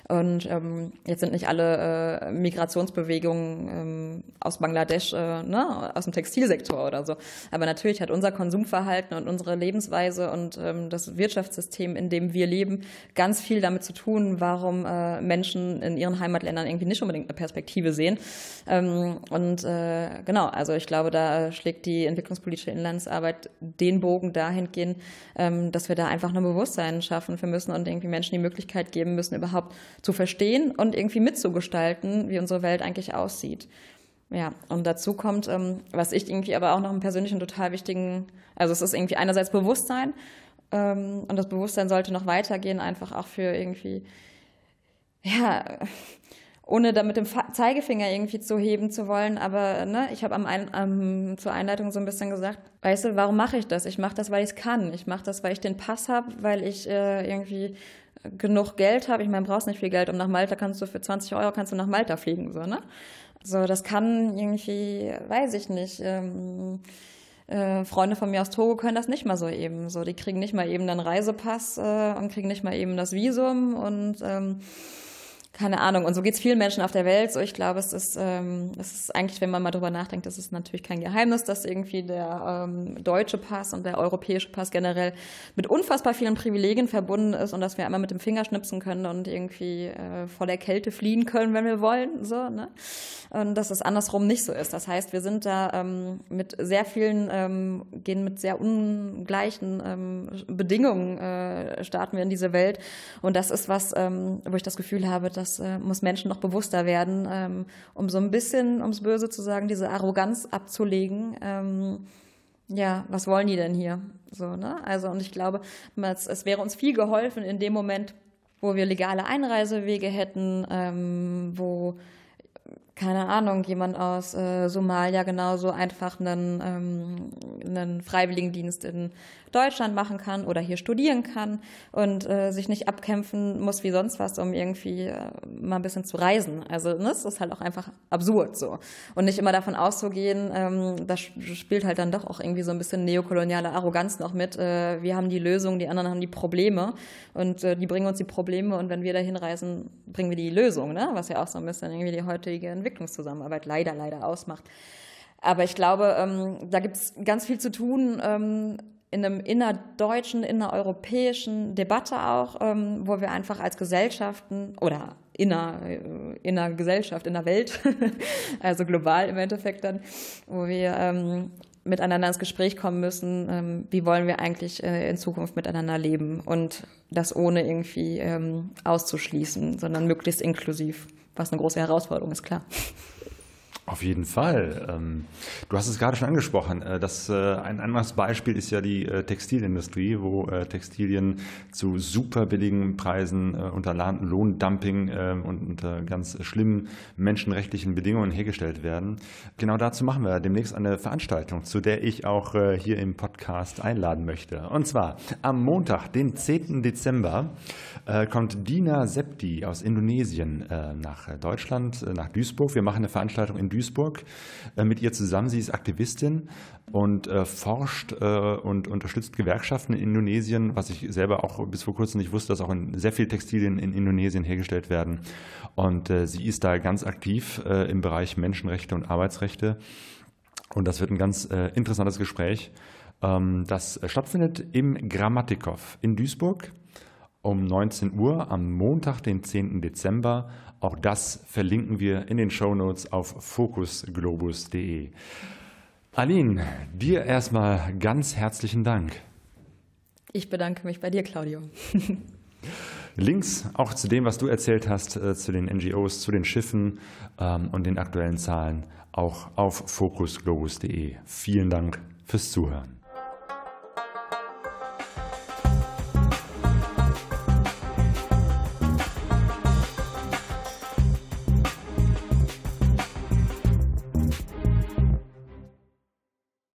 und ähm, jetzt sind nicht alle äh, Migrationsbewegungen ähm, aus Bangladesch, äh, ne, aus dem Textilsektor oder so. Aber natürlich hat unser Konsumverhalten und unsere Lebensweise und ähm, das Wirtschaftssystem, in dem wir leben, ganz viel damit zu tun, warum äh, Menschen in ihren Heimatländern irgendwie nicht unbedingt eine Perspektive sehen. Ähm, und äh, genau, also ich glaube, da schlägt die entwicklungspolitische Inlandsarbeit den Bogen dahingehend, ähm, dass wir da einfach ein Bewusstsein schaffen für müssen und irgendwie Menschen die Möglichkeit geben müssen, überhaupt zu verstehen und irgendwie mitzugestalten, wie unsere Welt eigentlich aussieht. Ja, und dazu kommt, ähm, was ich irgendwie aber auch noch einen persönlichen total wichtigen, also es ist irgendwie einerseits Bewusstsein ähm, und das Bewusstsein sollte noch weitergehen, einfach auch für irgendwie, ja, ohne da mit dem Zeigefinger irgendwie zu heben zu wollen, aber ne, ich habe am, Ein am zur Einleitung so ein bisschen gesagt, weißt du, warum mache ich das? Ich mache das, weil ich es kann. Ich mache das, weil ich den Pass habe, weil ich äh, irgendwie genug Geld habe, ich meine, brauchst nicht viel Geld, um nach Malta kannst du für 20 Euro kannst du nach Malta fliegen, so, ne? So, das kann irgendwie, weiß ich nicht, ähm, äh, Freunde von mir aus Togo können das nicht mal so eben. So, die kriegen nicht mal eben den Reisepass äh, und kriegen nicht mal eben das Visum und ähm, keine Ahnung. Und so geht es vielen Menschen auf der Welt. So, ich glaube, es ist, ähm, es ist eigentlich, wenn man mal drüber nachdenkt, das ist natürlich kein Geheimnis, dass irgendwie der ähm, deutsche Pass und der europäische Pass generell mit unfassbar vielen Privilegien verbunden ist und dass wir einmal mit dem Finger schnipsen können und irgendwie äh, vor der Kälte fliehen können, wenn wir wollen. So, ne? Und dass es andersrum nicht so ist. Das heißt, wir sind da ähm, mit sehr vielen, ähm, gehen mit sehr ungleichen ähm, Bedingungen, äh, starten wir in diese Welt. Und das ist was, ähm, wo ich das Gefühl habe, dass das äh, muss Menschen noch bewusster werden, ähm, um so ein bisschen, ums Böse zu sagen, diese Arroganz abzulegen. Ähm, ja, was wollen die denn hier? So, ne? Also, und ich glaube, es, es wäre uns viel geholfen in dem Moment, wo wir legale Einreisewege hätten, ähm, wo keine Ahnung, jemand aus äh, Somalia genauso einfach einen, ähm, einen Freiwilligendienst in Deutschland machen kann oder hier studieren kann und äh, sich nicht abkämpfen muss wie sonst was, um irgendwie äh, mal ein bisschen zu reisen. Also ne, das ist halt auch einfach absurd so. Und nicht immer davon auszugehen, ähm, das spielt halt dann doch auch irgendwie so ein bisschen neokoloniale Arroganz noch mit. Äh, wir haben die Lösung, die anderen haben die Probleme und äh, die bringen uns die Probleme und wenn wir dahin reisen, bringen wir die Lösung, ne? was ja auch so ein bisschen irgendwie die heutige Entwicklungszusammenarbeit leider, leider ausmacht. Aber ich glaube, ähm, da gibt es ganz viel zu tun. Ähm, in einem innerdeutschen, innereuropäischen Debatte auch, ähm, wo wir einfach als Gesellschaften oder inner, äh, inner Gesellschaft, in der Welt, [LAUGHS] also global im Endeffekt dann, wo wir ähm, miteinander ins Gespräch kommen müssen, ähm, wie wollen wir eigentlich äh, in Zukunft miteinander leben und das ohne irgendwie ähm, auszuschließen, sondern möglichst inklusiv, was eine große Herausforderung ist, klar. Auf jeden Fall. Ähm, du hast es gerade schon angesprochen. Äh, das, äh, ein anderes Beispiel ist ja die äh, Textilindustrie, wo Textilien zu super billigen Preisen unter Lohndumping und unter ganz schlimmen menschenrechtlichen Bedingungen hergestellt werden. Genau dazu machen wir demnächst eine Veranstaltung, zu der ich auch hier im Podcast einladen möchte. Und zwar am Montag, den 10. Dezember, kommt Dina Septi aus Indonesien nach Deutschland, nach Duisburg. Wir machen eine Veranstaltung in Duisburg äh, mit ihr zusammen. Sie ist Aktivistin und äh, forscht äh, und unterstützt Gewerkschaften in Indonesien, was ich selber auch bis vor kurzem nicht wusste, dass auch in sehr viel Textilien in Indonesien hergestellt werden. Und äh, sie ist da ganz aktiv äh, im Bereich Menschenrechte und Arbeitsrechte. Und das wird ein ganz äh, interessantes Gespräch, ähm, das stattfindet im Grammatikov in Duisburg um 19 Uhr am Montag, den 10. Dezember. Auch das verlinken wir in den Shownotes auf focusglobus.de. Aline, dir erstmal ganz herzlichen Dank. Ich bedanke mich bei dir, Claudio. [LAUGHS] Links auch zu dem, was du erzählt hast, äh, zu den NGOs, zu den Schiffen ähm, und den aktuellen Zahlen, auch auf focusglobus.de. Vielen Dank fürs Zuhören.